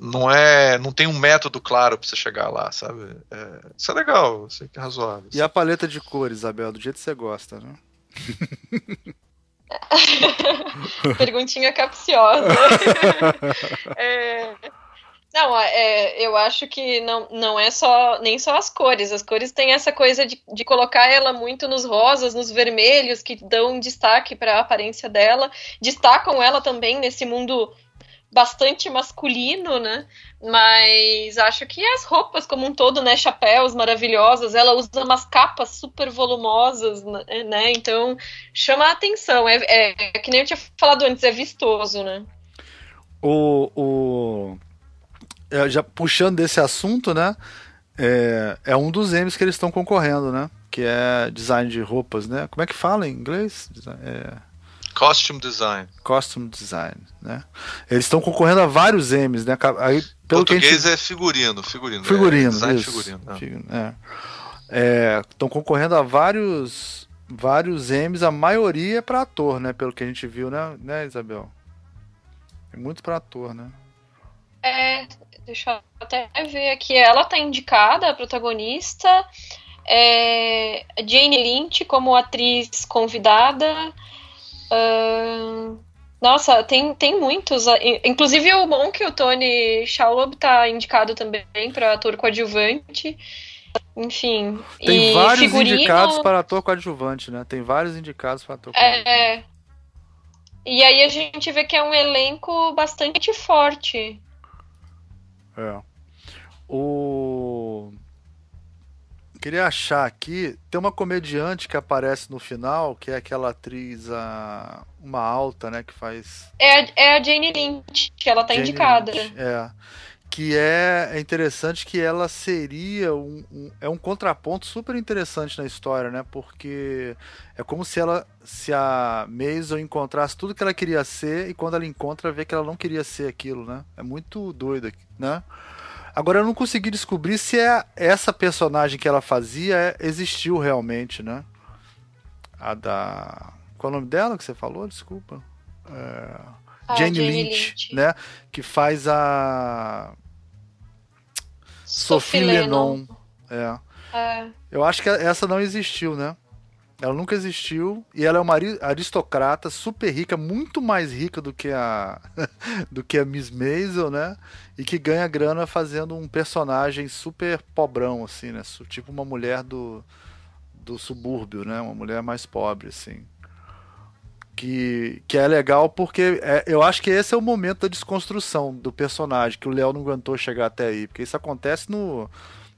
não é não tem um método claro para você chegar lá sabe é, isso é legal isso é razoável e a paleta de cores Isabel do jeito que você gosta né [LAUGHS] perguntinha capciosa [LAUGHS] é, não, é, eu acho que não, não é só nem só as cores. As cores têm essa coisa de, de colocar ela muito nos rosas, nos vermelhos, que dão destaque para a aparência dela, destacam ela também nesse mundo bastante masculino, né? Mas acho que as roupas como um todo, né? Chapéus maravilhosos, ela usa umas capas super volumosas, né? Então chama a atenção. É, é, é que nem eu tinha falado antes, é vistoso, né? O, o já puxando desse assunto, né? É, é um dos M's que eles estão concorrendo, né? Que é design de roupas, né? Como é que fala em inglês? É... Costume design. Costume design, né? Eles estão concorrendo a vários M's, né? Aí, pelo Português gente... é figurino, figurino. Figurino, é, design isso. figurino. Né? É. Estão concorrendo a vários vários M's, a maioria é para ator, né? Pelo que a gente viu, né, né Isabel? É muito para ator, né? É, Deixa eu até ver aqui. Ela tá indicada, a protagonista. É, Jane Lynch como atriz convidada. Uh, nossa, tem, tem muitos. Inclusive o bom que o Tony Shalhoub tá indicado também para ator coadjuvante. Enfim. Tem vários figurino... indicados para ator coadjuvante, né? Tem vários indicados para ator coadjuvante. É. E aí a gente vê que é um elenco bastante forte. É. O. Queria achar aqui. Tem uma comediante que aparece no final, que é aquela atriz, a... uma alta, né? Que faz. É, é a Jane Lynch, que ela tá Jane indicada. Lynch, é que é, é interessante que ela seria um, um, é um contraponto super interessante na história, né? Porque é como se ela se a Maisel encontrasse tudo que ela queria ser e quando ela encontra vê que ela não queria ser aquilo, né? É muito doido, né? Agora eu não consegui descobrir se é essa personagem que ela fazia é, existiu realmente, né? A da qual é o nome dela que você falou? Desculpa. É... Jane, Jane Lynch, Lynch, né? Que faz a Sophie, Lennon. É. é. Eu acho que essa não existiu, né? Ela nunca existiu e ela é uma aristocrata super rica, muito mais rica do que a [LAUGHS] do que a Miss Maisel, né? E que ganha grana fazendo um personagem super pobrão assim, né? Tipo uma mulher do do subúrbio, né? Uma mulher mais pobre assim. Que, que é legal porque é, eu acho que esse é o momento da desconstrução do personagem, que o Léo não aguentou chegar até aí. Porque isso acontece no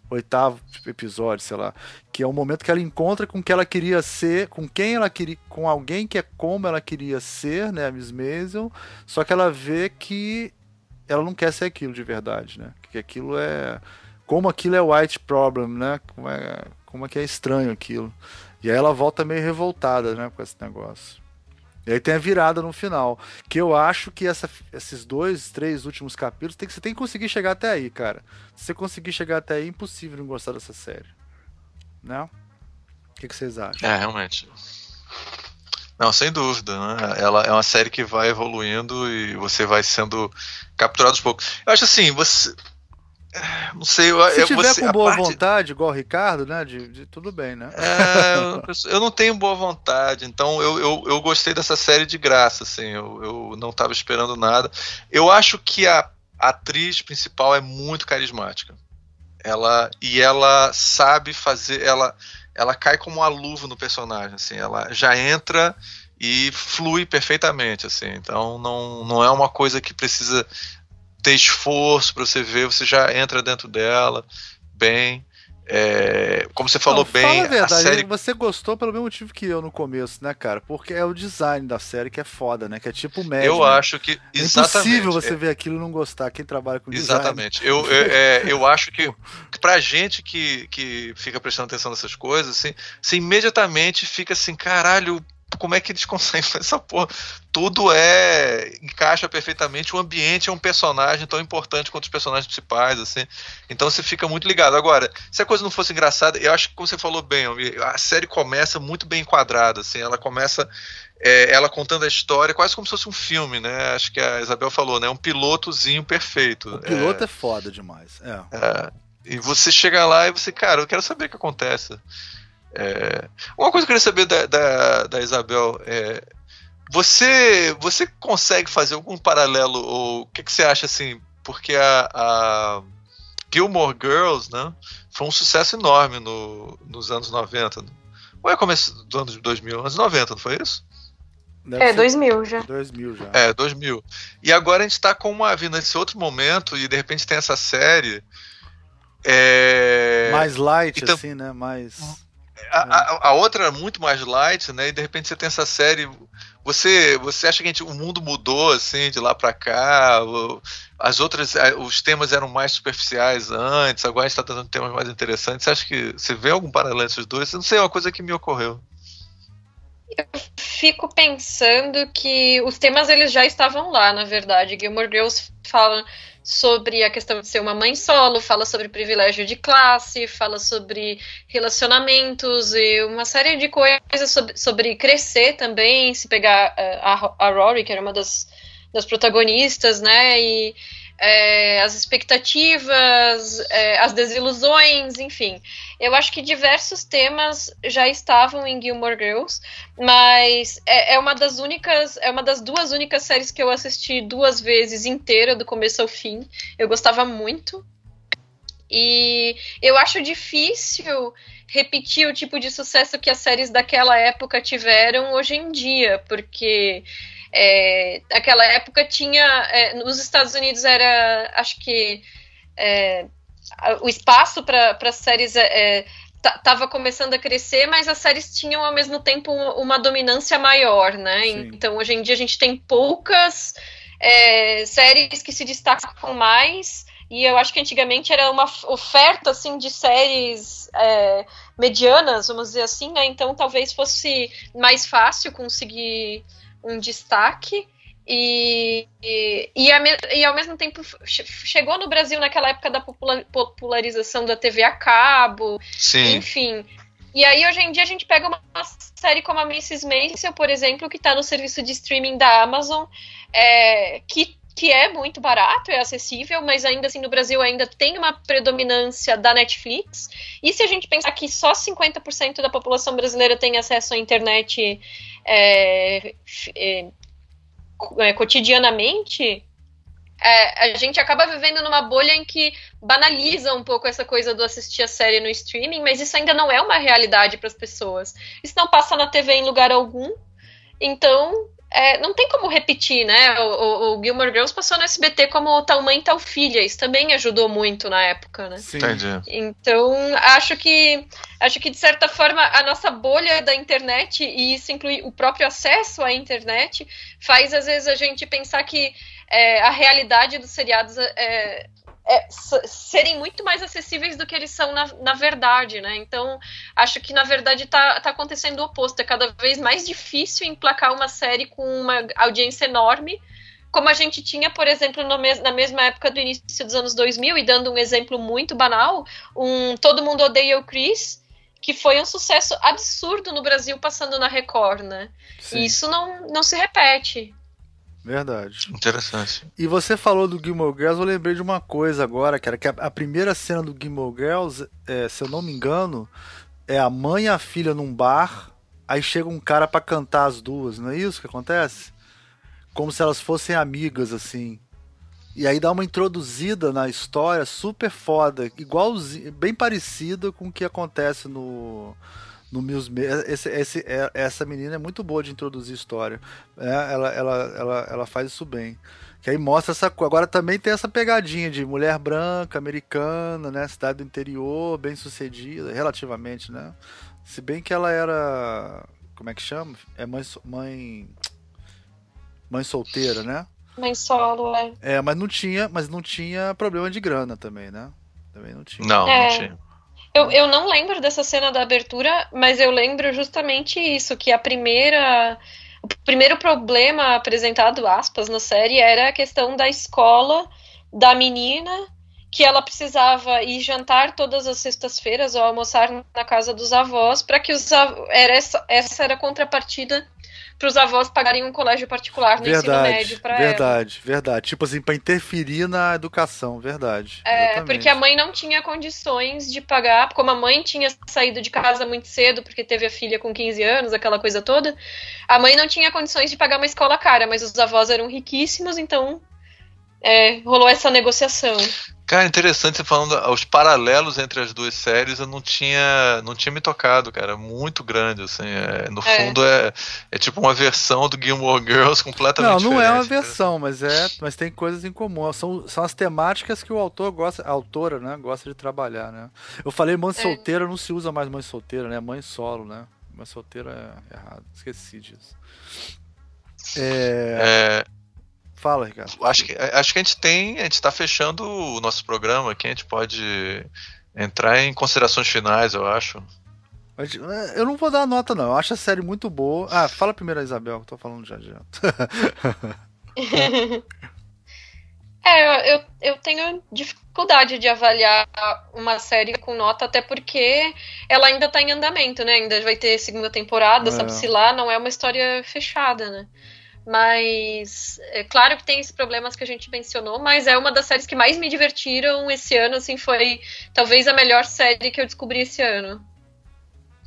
oitavo episódio, sei lá. Que é o momento que ela encontra com que ela queria ser, com quem ela queria. com alguém que é como ela queria ser, né? A Miss Maisel. Só que ela vê que ela não quer ser aquilo de verdade, né? Que aquilo é. Como aquilo é white problem, né? Como é, como é que é estranho aquilo. E aí ela volta meio revoltada, né, com esse negócio. E aí tem a virada no final. Que eu acho que essa, esses dois, três últimos capítulos, tem que, você tem que conseguir chegar até aí, cara. Se você conseguir chegar até aí, é impossível não gostar dessa série. Né? O que, que vocês acham? É, realmente. Não, sem dúvida, né? Ela é uma série que vai evoluindo e você vai sendo capturado aos poucos. Eu acho assim, você. Não sei, eu, Se tiver você, com boa parte... vontade, igual o Ricardo, né? De, de tudo bem, né? É, eu, eu, não tenho boa vontade, então eu, eu, eu gostei dessa série de graça, assim, eu, eu não estava esperando nada. Eu acho que a atriz principal é muito carismática. Ela e ela sabe fazer, ela ela cai como uma luva no personagem, assim, ela já entra e flui perfeitamente, assim. Então não, não é uma coisa que precisa ter esforço para você ver, você já entra dentro dela bem. É, como você falou não, bem, fala a, verdade, a série... você gostou pelo mesmo motivo que eu no começo, né, cara? Porque é o design da série que é foda, né? Que é tipo médio. Eu acho que exatamente. É impossível você é... ver aquilo e não gostar. Quem trabalha com design. Exatamente. Eu, eu, é, eu acho que, que pra gente que, que fica prestando atenção nessas coisas, assim, você imediatamente fica assim, caralho, como é que eles [LAUGHS] conseguem fazer essa porra? Tudo é. encaixa perfeitamente. O ambiente é um personagem tão importante quanto os personagens principais, assim. Então você fica muito ligado. Agora, se a coisa não fosse engraçada, eu acho que, como você falou bem, a série começa muito bem enquadrada, assim. Ela começa. É, ela contando a história quase como se fosse um filme, né? Acho que a Isabel falou, né? Um pilotozinho perfeito. O piloto é, é foda demais. É. é. E você chega lá e você, cara, eu quero saber o que acontece. É, uma coisa que eu queria saber da, da, da Isabel é. Você, você consegue fazer algum paralelo, ou o que, que você acha assim? Porque a, a Gilmore Girls, né, foi um sucesso enorme no, nos anos 90. Ou é começo dos anos 2000? Anos 90, não foi isso? Deve é, 2000 já. 2000 já. É, 2000. E agora a gente tá com uma vindo nesse outro momento e de repente tem essa série. É... Mais light, então, assim, né? Mais. A, a, a, outra é muito mais light, né? E de repente você tem essa série. Você, você acha que gente, o mundo mudou assim de lá para cá? As outras, os temas eram mais superficiais antes. Agora a gente está trazendo temas mais interessantes. Você acha que você vê algum paralelo entre os dois? Não sei, é uma coisa que me ocorreu. Eu fico pensando que os temas eles já estavam lá, na verdade. Gilmore Girls fala sobre a questão de ser uma mãe solo, fala sobre privilégio de classe, fala sobre relacionamentos e uma série de coisas sobre, sobre crescer também, se pegar uh, a, a Rory, que era uma das, das protagonistas, né, e é, as expectativas, é, as desilusões, enfim. Eu acho que diversos temas já estavam em Gilmore Girls, mas é, é, uma das únicas, é uma das duas únicas séries que eu assisti duas vezes inteira, do começo ao fim. Eu gostava muito. E eu acho difícil repetir o tipo de sucesso que as séries daquela época tiveram hoje em dia, porque é, naquela época tinha. É, nos Estados Unidos era. Acho que. É, o espaço para séries estava é, começando a crescer, mas as séries tinham ao mesmo tempo uma dominância maior, né? Sim. Então hoje em dia a gente tem poucas é, séries que se destacam mais. E eu acho que antigamente era uma oferta assim de séries é, medianas, vamos dizer assim, né? Então talvez fosse mais fácil conseguir um destaque e, e, e, e, ao mesmo tempo chegou no Brasil naquela época da popularização da TV a cabo, Sim. enfim. E aí hoje em dia a gente pega uma série como a Mrs. Maisel, por exemplo, que está no serviço de streaming da Amazon, é, que, que é muito barato, é acessível, mas ainda assim no Brasil ainda tem uma predominância da Netflix. E se a gente pensar que só 50% da população brasileira tem acesso à internet é, é, é, cotidianamente, é, a gente acaba vivendo numa bolha em que banaliza um pouco essa coisa do assistir a série no streaming, mas isso ainda não é uma realidade para as pessoas. Isso não passa na TV em lugar algum. Então, é, não tem como repetir, né? O, o, o, Gilmore Girls passou no SBT como tal mãe, tal filha. Isso também ajudou muito na época, né? Sim. Entendi. Então, acho que acho que de certa forma a nossa bolha da internet e isso inclui o próprio acesso à internet faz às vezes a gente pensar que é, a realidade dos seriados é, é, serem muito mais acessíveis do que eles são na, na verdade, né? Então, acho que na verdade está tá acontecendo o oposto. É cada vez mais difícil emplacar uma série com uma audiência enorme, como a gente tinha, por exemplo, mes na mesma época do início dos anos 2000, e dando um exemplo muito banal, um Todo Mundo Odeia o Chris, que foi um sucesso absurdo no Brasil passando na Record, né? Sim. E isso não, não se repete. Verdade. Interessante. E você falou do Gilmore Girls, eu lembrei de uma coisa agora, que era que a, a primeira cena do Gilmore Girls, é, se eu não me engano, é a mãe e a filha num bar, aí chega um cara para cantar as duas, não é isso que acontece? Como se elas fossem amigas, assim. E aí dá uma introduzida na história super foda, igual bem parecida com o que acontece no no Mills esse, esse, é, essa menina é muito boa de introduzir história. É, ela, ela, ela, ela faz isso bem. Que aí mostra essa coisa. Agora também tem essa pegadinha de mulher branca, americana, né? Cidade do interior, bem sucedida, relativamente, né? Se bem que ela era. Como é que chama? É mãe. Mãe, mãe solteira, né? Mãe solo, é. É, mas não tinha, mas não tinha problema de grana também, né? Também não tinha. Não, é. não tinha. Eu, eu não lembro dessa cena da abertura, mas eu lembro justamente isso, que a primeira. O primeiro problema apresentado, aspas, na série era a questão da escola da menina, que ela precisava ir jantar todas as sextas-feiras ou almoçar na casa dos avós, para que os era essa, essa era a contrapartida para os avós pagarem um colégio particular no verdade, ensino médio para Verdade, ela. verdade. Tipo assim, para interferir na educação, verdade. É, exatamente. porque a mãe não tinha condições de pagar, como a mãe tinha saído de casa muito cedo porque teve a filha com 15 anos, aquela coisa toda. A mãe não tinha condições de pagar uma escola cara, mas os avós eram riquíssimos, então é, rolou essa negociação. Cara, interessante você falando os paralelos entre as duas séries, eu não tinha, não tinha me tocado, cara, muito grande, assim, é, no é. fundo é, é tipo uma versão do Gilmore Girls [LAUGHS] completamente Não, não é uma versão, mas é, mas tem coisas em comum, são, são as temáticas que o autor gosta, a autora, né, gosta de trabalhar, né. Eu falei mãe é. solteira, não se usa mais mãe solteira, né, mãe solo, né, mãe solteira é errado, esqueci disso. É... é... Fala, Ricardo. Acho que, acho que a gente tem, a gente está fechando o nosso programa aqui, a gente pode entrar em considerações finais, eu acho. Eu não vou dar nota, não. Eu acho a série muito boa. Ah, fala primeiro a Isabel, que eu tô falando já já. [LAUGHS] é, eu, eu tenho dificuldade de avaliar uma série com nota, até porque ela ainda tá em andamento, né? Ainda vai ter segunda temporada, é. sabe-se lá, não é uma história fechada, né? Mas é claro que tem esses problemas que a gente mencionou, mas é uma das séries que mais me divertiram esse ano, assim, foi talvez a melhor série que eu descobri esse ano.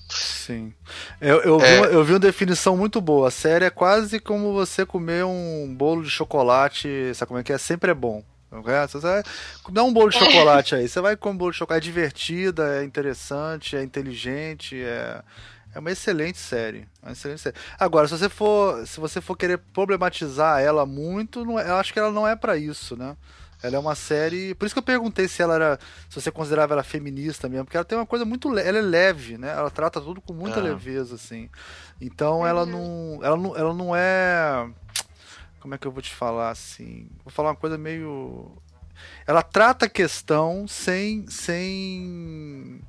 Sim. Eu, eu, é... vi, uma, eu vi uma definição muito boa. A série é quase como você comer um bolo de chocolate, sabe como é que é? Sempre é bom. Você vai dar um bolo de [LAUGHS] chocolate aí. Você vai comer um bolo de chocolate. É divertida, é interessante, é inteligente, é é uma excelente série. Uma excelente série. Agora, se você for, se você for querer problematizar ela muito, não é, eu acho que ela não é para isso, né? Ela é uma série. Por isso que eu perguntei se ela era. Se você considerava ela feminista mesmo, porque ela tem uma coisa muito. Ela é leve, né? Ela trata tudo com muita é. leveza, assim. Então ela não. Ela não, ela não é. Como é que eu vou te falar assim? Vou falar uma coisa meio. Ela trata a questão sem. sem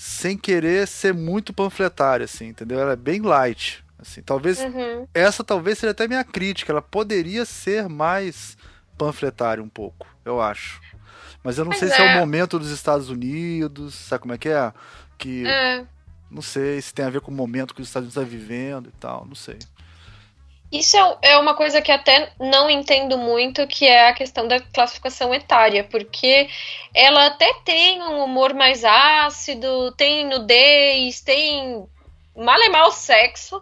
sem querer ser muito panfletária, assim, entendeu? Ela é bem light. Assim, talvez uhum. essa talvez seja até minha crítica. Ela poderia ser mais panfletária um pouco, eu acho. Mas eu não Mas sei é. se é o momento dos Estados Unidos, sabe como é que é? Que é. não sei se tem a ver com o momento que os Estados Unidos está vivendo e tal, não sei. Isso é, é uma coisa que até não entendo muito, que é a questão da classificação etária, porque ela até tem um humor mais ácido, tem nudez, tem mal e mal sexo,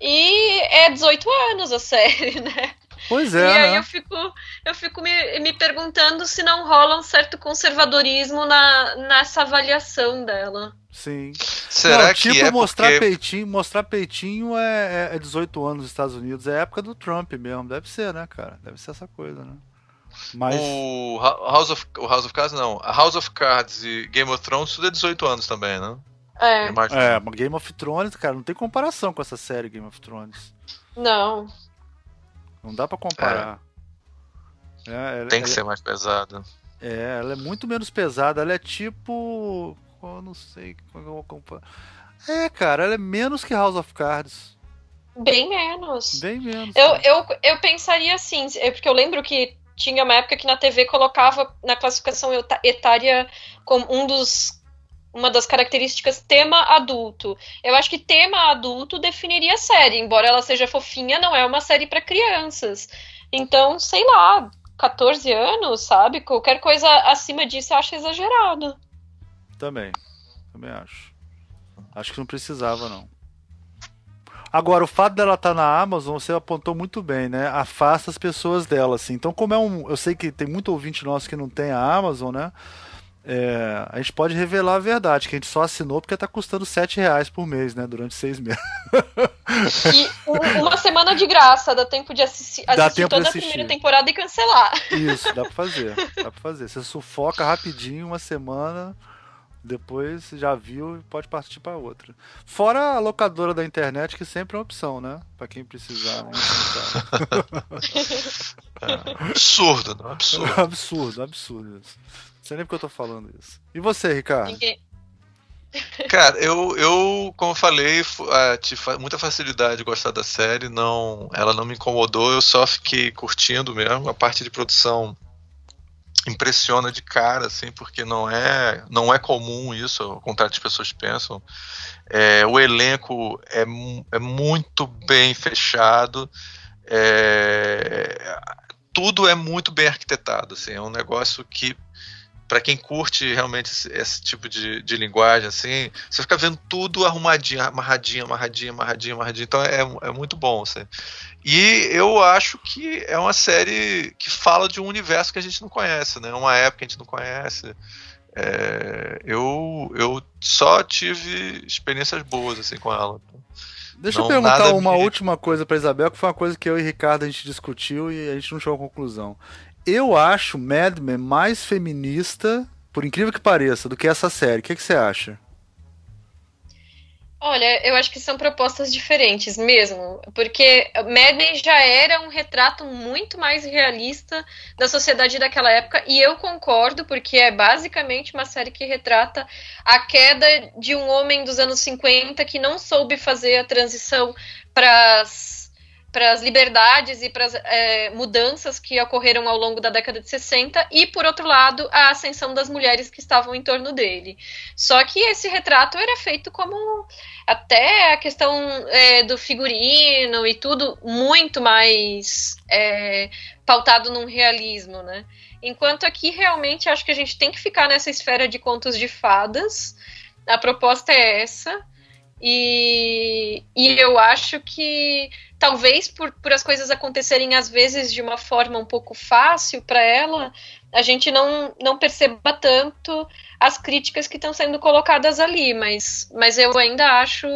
e é 18 anos a [LAUGHS] série, né? Pois é. E aí né? eu fico, eu fico me, me perguntando se não rola um certo conservadorismo na, nessa avaliação dela. Sim. Será não, que tipo, é mostrar porque... peitinho, mostrar peitinho é, é 18 anos nos Estados Unidos, é época do Trump mesmo, deve ser, né, cara? Deve ser essa coisa, né? Mas... O House of, o House of Cards não, a House of Cards e Game of Thrones tudo é 18 anos também, né? É. É, Game of Thrones, cara, não tem comparação com essa série Game of Thrones. Não. Não dá para comparar. É. É, tem que ser mais pesado. É, ela é muito menos pesada. Ela é tipo. Eu não sei como eu vou comparar. É, cara, ela é menos que House of Cards. Bem menos. Bem menos. Eu, eu, eu pensaria assim, é porque eu lembro que tinha uma época que na TV colocava na classificação etária como um dos uma das características tema adulto. Eu acho que tema adulto definiria a série, embora ela seja fofinha, não é uma série para crianças. Então, sei lá, 14 anos, sabe? Qualquer coisa acima disso eu acho exagerado. Também. Também acho. Acho que não precisava, não. Agora, o fato dela estar tá na Amazon, você apontou muito bem, né? Afasta as pessoas dela, assim. Então, como é um. Eu sei que tem muito ouvinte nosso que não tem a Amazon, né? É, a gente pode revelar a verdade, que a gente só assinou porque está custando 7 reais por mês, né? Durante seis meses. E uma semana de graça, dá tempo de assistir, assistir toda assistir. a primeira temporada e cancelar. Isso, dá pra fazer. Dá pra fazer. Você sufoca rapidinho uma semana. Depois já viu e pode partir para outra. Fora a locadora da internet, que sempre é uma opção, né? Para quem precisar. Né? [LAUGHS] é, absurdo, não? Absurdo. absurdo, absurdo isso. Não sei nem porque eu tô falando isso. E você, Ricardo? Ninguém. [LAUGHS] Cara, eu, eu como eu falei, uh, tive muita facilidade de gostar da série, não, ela não me incomodou, eu só fiquei curtindo mesmo. A parte de produção impressiona de cara, assim, porque não é, não é comum isso, ao contrário que as pessoas pensam. É, o elenco é, é muito bem fechado, é, tudo é muito bem arquitetado, assim, é um negócio que para quem curte realmente esse, esse tipo de, de, linguagem, assim, você fica vendo tudo arrumadinho, amarradinho, amarradinho, amarradinho, amarradinho. Então é, é muito bom. Assim. E eu acho que é uma série que fala de um universo que a gente não conhece, né? Uma época que a gente não conhece. É, eu, eu só tive experiências boas assim com ela. Deixa não, eu perguntar uma me... última coisa para Isabel, que foi uma coisa que eu e Ricardo a gente discutiu e a gente não chegou à conclusão eu acho Mad Men mais feminista, por incrível que pareça, do que essa série. O que, que você acha? Olha, eu acho que são propostas diferentes mesmo, porque Mad Men já era um retrato muito mais realista da sociedade daquela época, e eu concordo, porque é basicamente uma série que retrata a queda de um homem dos anos 50 que não soube fazer a transição para as para as liberdades e para as é, mudanças que ocorreram ao longo da década de 60 e, por outro lado, a ascensão das mulheres que estavam em torno dele. Só que esse retrato era feito como até a questão é, do figurino e tudo muito mais é, pautado num realismo, né? Enquanto aqui realmente acho que a gente tem que ficar nessa esfera de contos de fadas. A proposta é essa. E, e eu acho que talvez por, por as coisas acontecerem às vezes de uma forma um pouco fácil para ela, a gente não, não perceba tanto as críticas que estão sendo colocadas ali, mas, mas eu ainda acho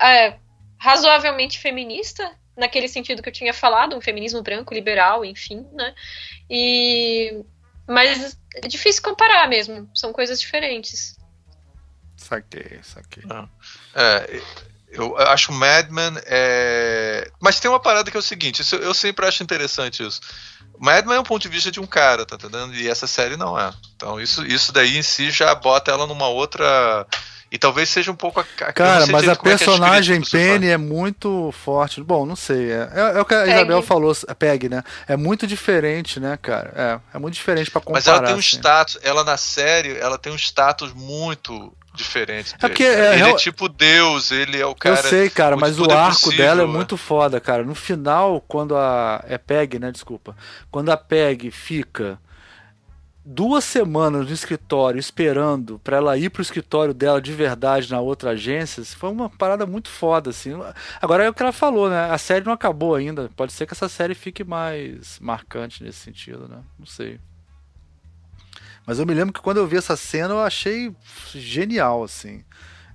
é, razoavelmente feminista, naquele sentido que eu tinha falado, um feminismo branco, liberal, enfim, né? E, mas é difícil comparar mesmo, são coisas diferentes. Saquei, saquei. Ah. É, eu acho Mad Men é... Mas tem uma parada que é o seguinte, isso, eu sempre acho interessante isso. Mad Men é um ponto de vista de um cara, tá entendendo? E essa série não é. Então isso, isso daí em si já bota ela numa outra. E talvez seja um pouco a. Cara, mas a personagem é Penny é muito forte. Bom, não sei. É, é, é o que a Peg. Isabel falou, a Peg, né? É muito diferente, né, cara? É, é muito diferente para comparar. Mas ela tem um assim. status, ela na série, ela tem um status muito diferente. É porque é, ele é tipo Deus, ele é o cara. Eu sei, cara, mas o arco possível, dela é né? muito foda, cara. No final, quando a. É Peg, né? Desculpa. Quando a Peg fica duas semanas no escritório esperando para ela ir pro escritório dela de verdade na outra agência, foi uma parada muito foda, assim. Agora é o que ela falou, né? A série não acabou ainda. Pode ser que essa série fique mais marcante nesse sentido, né? Não sei. Mas eu me lembro que quando eu vi essa cena eu achei genial, assim.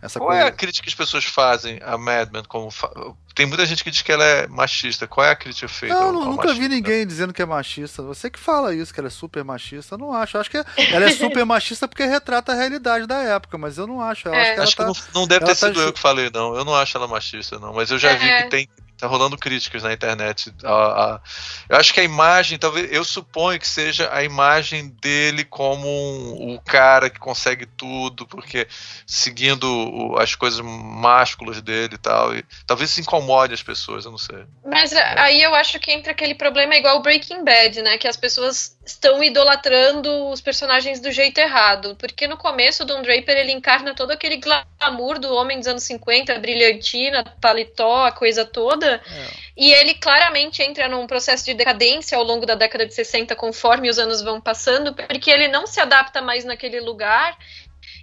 Essa Qual coisa... é a crítica que as pessoas fazem a Mad Men? Como fa... Tem muita gente que diz que ela é machista. Qual é a crítica feita? Não, não nunca vi ninguém dizendo que é machista. Você que fala isso, que ela é super machista. Eu não acho. Eu acho que ela é [LAUGHS] super machista porque retrata a realidade da época, mas eu não acho. Eu é. acho que, acho tá... que não, não, deve ter sido tá... eu que falei, não. Eu não acho ela machista, não. Mas eu já é. vi que tem tá rolando críticas na internet. A, a, eu acho que a imagem, talvez, eu suponho que seja a imagem dele como um, o cara que consegue tudo, porque seguindo o, as coisas másculas dele e tal. E, talvez isso incomode as pessoas, eu não sei. Mas é. aí eu acho que entra aquele problema igual o Breaking Bad, né? Que as pessoas estão idolatrando os personagens do jeito errado. Porque no começo, o Don Draper ele encarna todo aquele glamour do homem dos anos 50, brilhantina, paletó, a coisa toda. É. E ele claramente entra num processo de decadência ao longo da década de 60, conforme os anos vão passando, porque ele não se adapta mais naquele lugar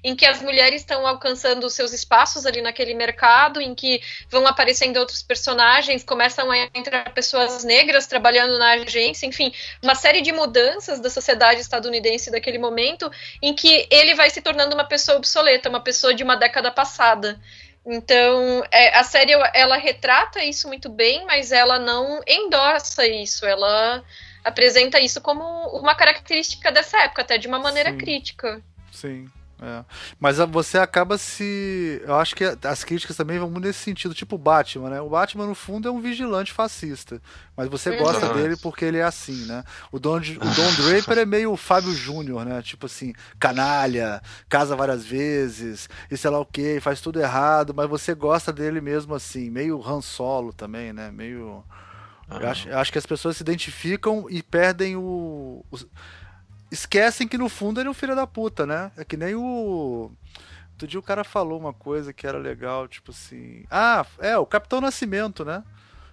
em que as mulheres estão alcançando os seus espaços ali naquele mercado, em que vão aparecendo outros personagens, começam a entrar pessoas negras trabalhando na agência, enfim, uma série de mudanças da sociedade estadunidense daquele momento, em que ele vai se tornando uma pessoa obsoleta, uma pessoa de uma década passada. Então, é, a série ela retrata isso muito bem, mas ela não endossa isso. Ela apresenta isso como uma característica dessa época, até de uma maneira Sim. crítica. Sim. É. Mas você acaba se. Eu acho que as críticas também vão muito nesse sentido, tipo o Batman, né? O Batman, no fundo, é um vigilante fascista. Mas você gosta uhum. dele porque ele é assim, né? O Don, o Don Draper é meio o Fábio Júnior, né? Tipo assim, canalha, casa várias vezes, e sei lá o que, faz tudo errado, mas você gosta dele mesmo assim, meio Han Solo também, né? Meio. Eu, acho, eu acho que as pessoas se identificam e perdem o, o esquecem que no fundo ele é um filho da puta, né? É que nem o. Outro dia o cara falou uma coisa que era legal, tipo assim. Ah, é, o Capitão Nascimento, né?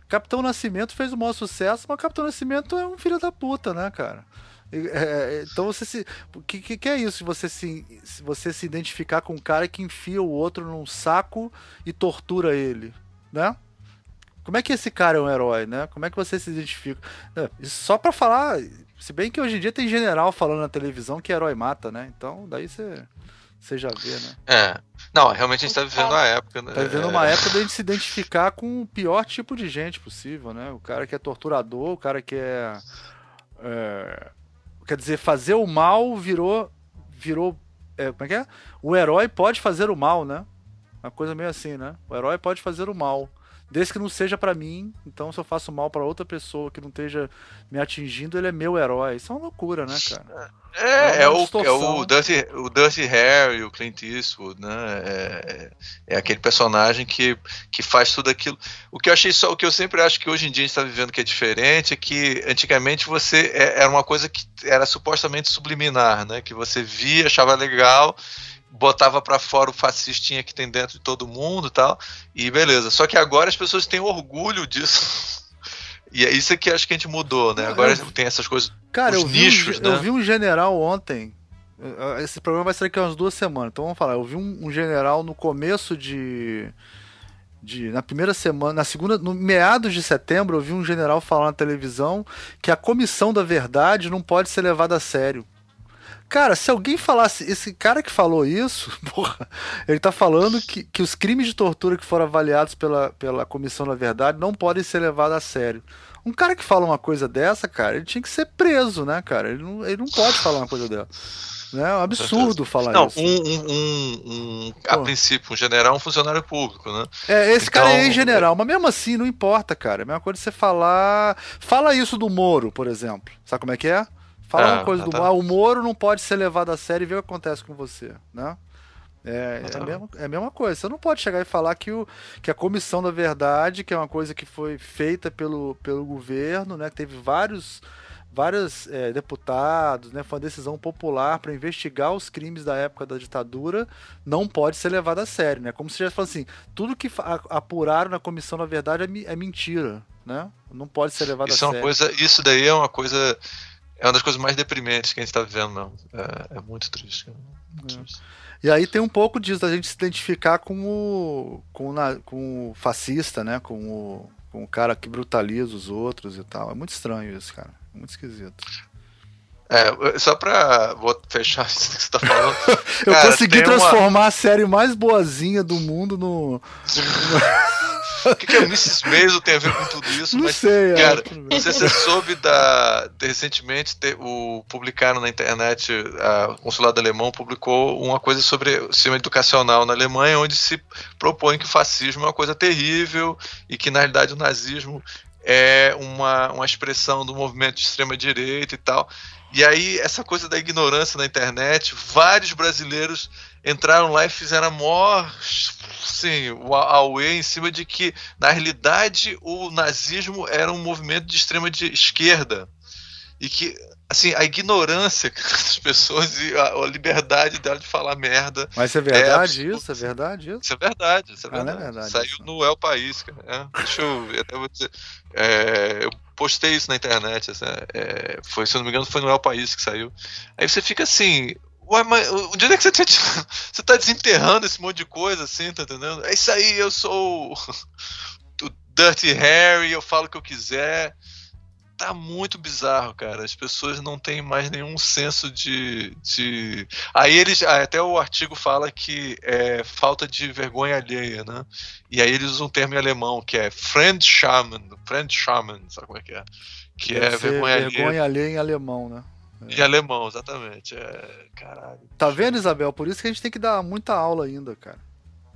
Capitão Nascimento fez o maior sucesso, mas o Capitão Nascimento é um filho da puta, né, cara? É, é, então você se. O que, que, é isso? Você se, você se identificar com um cara que enfia o outro num saco e tortura ele, né? Como é que esse cara é um herói, né? Como é que você se identifica? É, só para falar, se bem que hoje em dia tem general falando na televisão que herói mata, né? Então daí você. Você já vê, né? É. Não, realmente a gente tá vivendo a época, né? Tá vivendo uma época da gente se identificar com o pior tipo de gente possível, né? O cara que é torturador, o cara que é. é quer dizer, fazer o mal virou. virou. É, como é que é? O herói pode fazer o mal, né? Uma coisa meio assim, né? O herói pode fazer o mal desde que não seja para mim. Então, se eu faço mal para outra pessoa que não esteja me atingindo, ele é meu herói. Isso é uma loucura, né, cara? É, é, é o, é o, Dirty, o Dirty Harry, o Clint Eastwood, né? É, é, aquele personagem que, que faz tudo aquilo. O que eu achei só, o que eu sempre acho que hoje em dia a gente está vivendo que é diferente é que antigamente você é, era uma coisa que era supostamente subliminar, né? Que você via, achava legal botava para fora o fascistinha que tem dentro de todo mundo tal, e beleza. Só que agora as pessoas têm orgulho disso. [LAUGHS] E é isso que acho que a gente mudou, né? Agora eu, tem essas coisas. Cara, eu vi, nichos, um, né? eu vi um general ontem. Esse programa vai sair aqui umas duas semanas, então vamos falar. Eu vi um, um general no começo de. De, na primeira semana, na segunda, no meados de setembro, eu vi um general falar na televisão que a comissão da verdade não pode ser levada a sério. Cara, se alguém falasse. Esse cara que falou isso, [LAUGHS] porra, ele tá falando que, que os crimes de tortura que foram avaliados pela, pela Comissão da Verdade não podem ser levados a sério. Um cara que fala uma coisa dessa, cara, ele tinha que ser preso, né, cara? Ele não, ele não pode falar uma coisa dessa. Né? É um absurdo falar não, isso. Não, um, um, um, a princípio, um general é um funcionário público, né? É, esse então, cara é general, mas mesmo assim, não importa, cara. É a mesma coisa você falar. Fala isso do Moro, por exemplo. Sabe como é que é? Fala é, uma coisa do tá. ah, o Moro não pode ser levado a sério e ver o que acontece com você, né? É, é, a mesma, é a mesma coisa. Você não pode chegar e falar que, o, que a comissão da verdade, que é uma coisa que foi feita pelo, pelo governo, né? Que teve vários, vários é, deputados, né? Foi uma decisão popular para investigar os crimes da época da ditadura, não pode ser levado a sério, né? Como se já fosse assim, tudo que apuraram na comissão da verdade é, é mentira, né? Não pode ser levado isso a é sério. Coisa, isso daí é uma coisa é uma das coisas mais deprimentes que a gente está vivendo, não. É, é muito triste. É muito triste. E aí tem um pouco disso, da gente se identificar com o, com, com o fascista, né? Com o, com o cara que brutaliza os outros e tal. É muito estranho isso, cara. É muito esquisito. É, só pra vou fechar [LAUGHS] isso que você tá falando. [LAUGHS] eu cara, consegui transformar uma... a série mais boazinha do mundo no. [LAUGHS] o que, que a Mrs. Maisel tem a ver com tudo isso? Não mas, sei, é, cara, é, não sei se você soube da. Recentemente, o, publicaram na internet, a, o consulado alemão publicou uma coisa sobre o sistema educacional na Alemanha, onde se propõe que o fascismo é uma coisa terrível e que, na realidade, o nazismo é uma, uma expressão do movimento de extrema-direita e tal. E aí, essa coisa da ignorância na internet, vários brasileiros entraram lá e fizeram a maior sim, o Aue em cima de que, na realidade, o nazismo era um movimento de extrema de esquerda. E que, assim, a ignorância [LAUGHS] das pessoas e a, a liberdade dela de falar merda. Mas isso é verdade, é isso? É verdade isso? Isso é verdade, isso é verdade. Ah, é verdade Saiu isso. no El País, cara. É, deixa eu, eu vou dizer. É, eu postei isso na internet. Assim, é, foi, se eu não me engano, foi no El País que saiu. Aí você fica assim, Ué, mas onde é que você tá, [LAUGHS] você tá desenterrando esse monte de coisa assim, tá entendendo? É isso aí, eu sou [LAUGHS] o Dirty Harry, eu falo o que eu quiser. Tá muito bizarro, cara. As pessoas não têm mais nenhum senso de. de... Aí eles. Até o artigo fala que é falta de vergonha alheia, né? E aí eles usam um termo em alemão que é friend shaman. Friend shaman, sabe como é que é? Que Deve é vergonha alheia. Vergonha alheia em alemão, né? É. alemão, exatamente. É, caralho. Tá vendo, Isabel? Por isso que a gente tem que dar muita aula ainda, cara.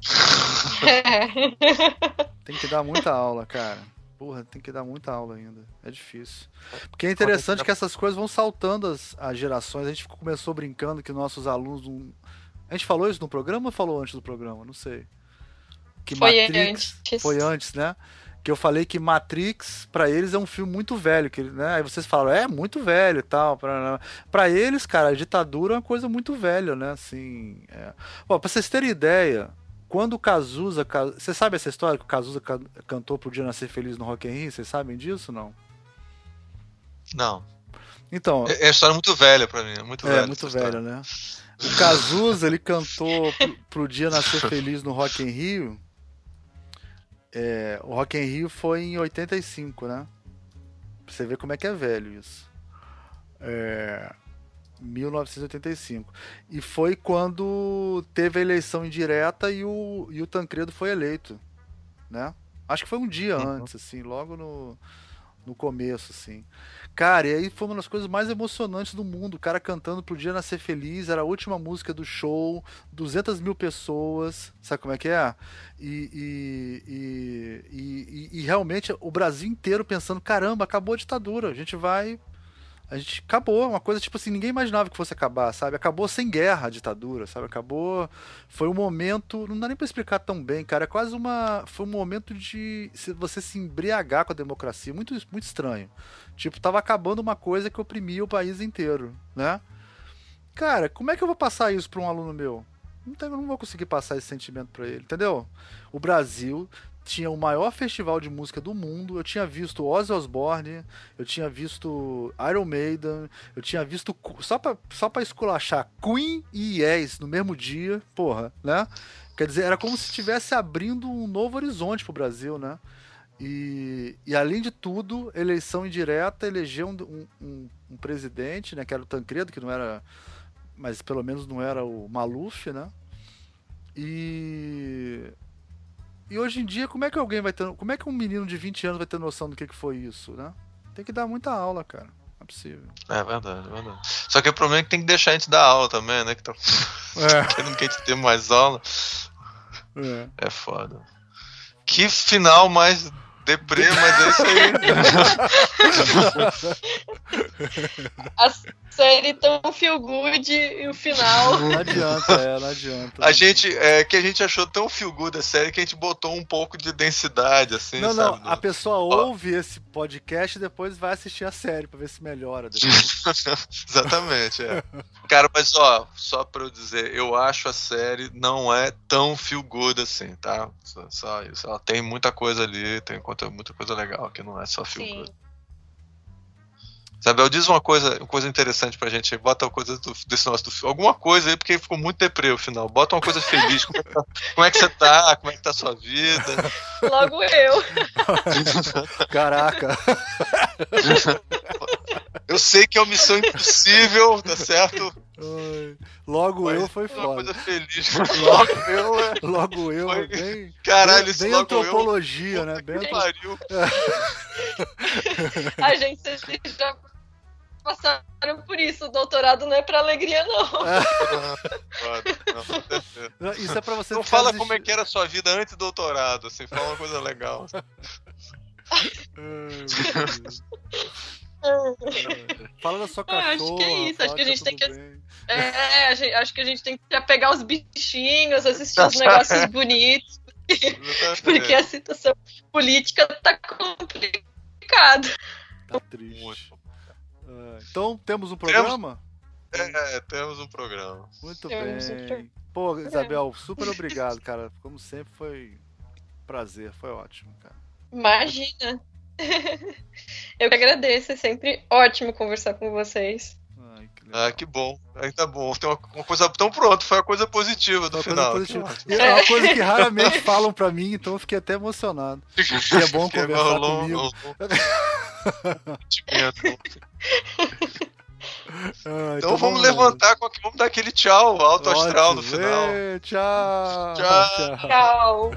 [LAUGHS] tem que dar muita aula, cara. Porra, tem que dar muita aula ainda. É difícil. Porque é interessante que essas coisas vão saltando as, as gerações. A gente começou brincando que nossos alunos. Não... A gente falou isso no programa ou falou antes do programa? Não sei. Que foi Matrix antes. Foi antes, né? Que eu falei que Matrix para eles é um filme muito velho, que né? Aí vocês falam, é muito velho e tal. Para eles, cara, a ditadura é uma coisa muito velha, né? Assim, é... Pra vocês terem ideia, quando o Cazuza, você sabe essa história que o Cazuza cantou pro Dia Nascer Feliz no Rock in Rio? Vocês sabem disso, não? Não. Então, é, é uma história muito velha para mim, é muito velha. É, muito velha, né? O Cazuza, ele cantou pro, pro Dia Nascer [LAUGHS] Feliz no Rock in Rio é, o Rock in Rio foi em 85, né? Pra você ver como é que é velho isso. É, 1985. E foi quando teve a eleição indireta e o, e o Tancredo foi eleito, né? Acho que foi um dia uhum. antes, assim, logo no, no começo, assim. Cara, e aí foi uma das coisas mais emocionantes do mundo. O cara cantando pro dia nascer feliz, era a última música do show, 200 mil pessoas, sabe como é que é? E, e, e, e, realmente o Brasil inteiro pensando: caramba, acabou a ditadura, a gente vai a gente acabou, uma coisa tipo assim, ninguém imaginava que fosse acabar, sabe? Acabou sem guerra a ditadura, sabe? Acabou, foi um momento, não dá nem para explicar tão bem, cara, é quase uma, foi um momento de você se embriagar com a democracia, muito muito estranho. Tipo, tava acabando uma coisa que oprimia o país inteiro, né? Cara, como é que eu vou passar isso para um aluno meu? Não, tem, não vou conseguir passar esse sentimento para ele, entendeu? O Brasil tinha o maior festival de música do mundo. Eu tinha visto Ozzy Osbourne, eu tinha visto Iron Maiden, eu tinha visto só pra, só pra esculachar Queen e Yes no mesmo dia, porra, né? Quer dizer, era como se estivesse abrindo um novo horizonte pro Brasil, né? E, e além de tudo, eleição indireta elegeu um, um, um presidente, né? Que era o Tancredo, que não era. Mas pelo menos não era o Maluf, né? E e hoje em dia, como é que alguém vai ter. Como é que um menino de 20 anos vai ter noção do que, que foi isso, né? Tem que dar muita aula, cara. Não é possível. É verdade, é verdade. Só que o problema é que tem que deixar a gente dar aula também, né? Que tá é. querendo [LAUGHS] que a gente tenha mais aula. É. é foda. Que final mais deprê, mas é isso aí. [LAUGHS] A série tão feel good e o final. Não adianta, é, não adianta. A gente, é, que a gente achou tão feel good a série que a gente botou um pouco de densidade, assim. Não, sabe? não, a pessoa ouve esse podcast e depois vai assistir a série pra ver se melhora. [LAUGHS] Exatamente, é. Cara, mas ó, só pra eu dizer, eu acho a série não é tão feel good assim, tá? Só, só isso. Ela tem muita coisa ali, tem muita coisa legal que não é só good. Isabel, diz uma coisa, uma coisa interessante pra gente aí. Bota uma coisa do, desse nosso do Alguma coisa aí, porque ficou muito deprê o final. Bota uma coisa feliz. Como é, que tá, como é que você tá? Como é que tá a sua vida? Logo eu. [LAUGHS] Caraca. Eu sei que é uma missão impossível, tá certo? Logo Mas eu foi foda. Uma coisa feliz. Logo eu, é. Logo eu, foi... bem. Caralho, bem, bem antropologia, eu, né? Bem pariu. [LAUGHS] A gente já passaram por isso. O doutorado não é pra alegria, não. [LAUGHS] não, isso é pra você. Não fala como é que era a sua vida antes do doutorado, assim, fala uma coisa legal. [LAUGHS] Fala da sua cachorra. acho que é isso. Acho que a gente tem que. É, gente, acho que a gente tem que pegar os bichinhos, assistir os negócios [LAUGHS] bonitos. Porque a situação política tá complicada. Tá triste. Ah, então, temos um programa? Temos... É, temos um programa. Muito temos bem. Um... Pô, Isabel, super obrigado, cara. Como sempre, foi prazer, foi ótimo, cara. Imagina. Eu que agradeço, é sempre ótimo conversar com vocês. Ai, que ah, que bom. Aí tá bom. Tem uma, uma, coisa tão pronto, foi a coisa positiva do uma final. Positiva. É uma coisa que raramente falam pra mim, então eu fiquei até emocionado. [LAUGHS] E é bom conversar rolou, comigo. Rolou. [LAUGHS] Ah, então, então, vamos, levantar, vamos dar aquele tchau alto astral no final. tchau. Tchau. tchau.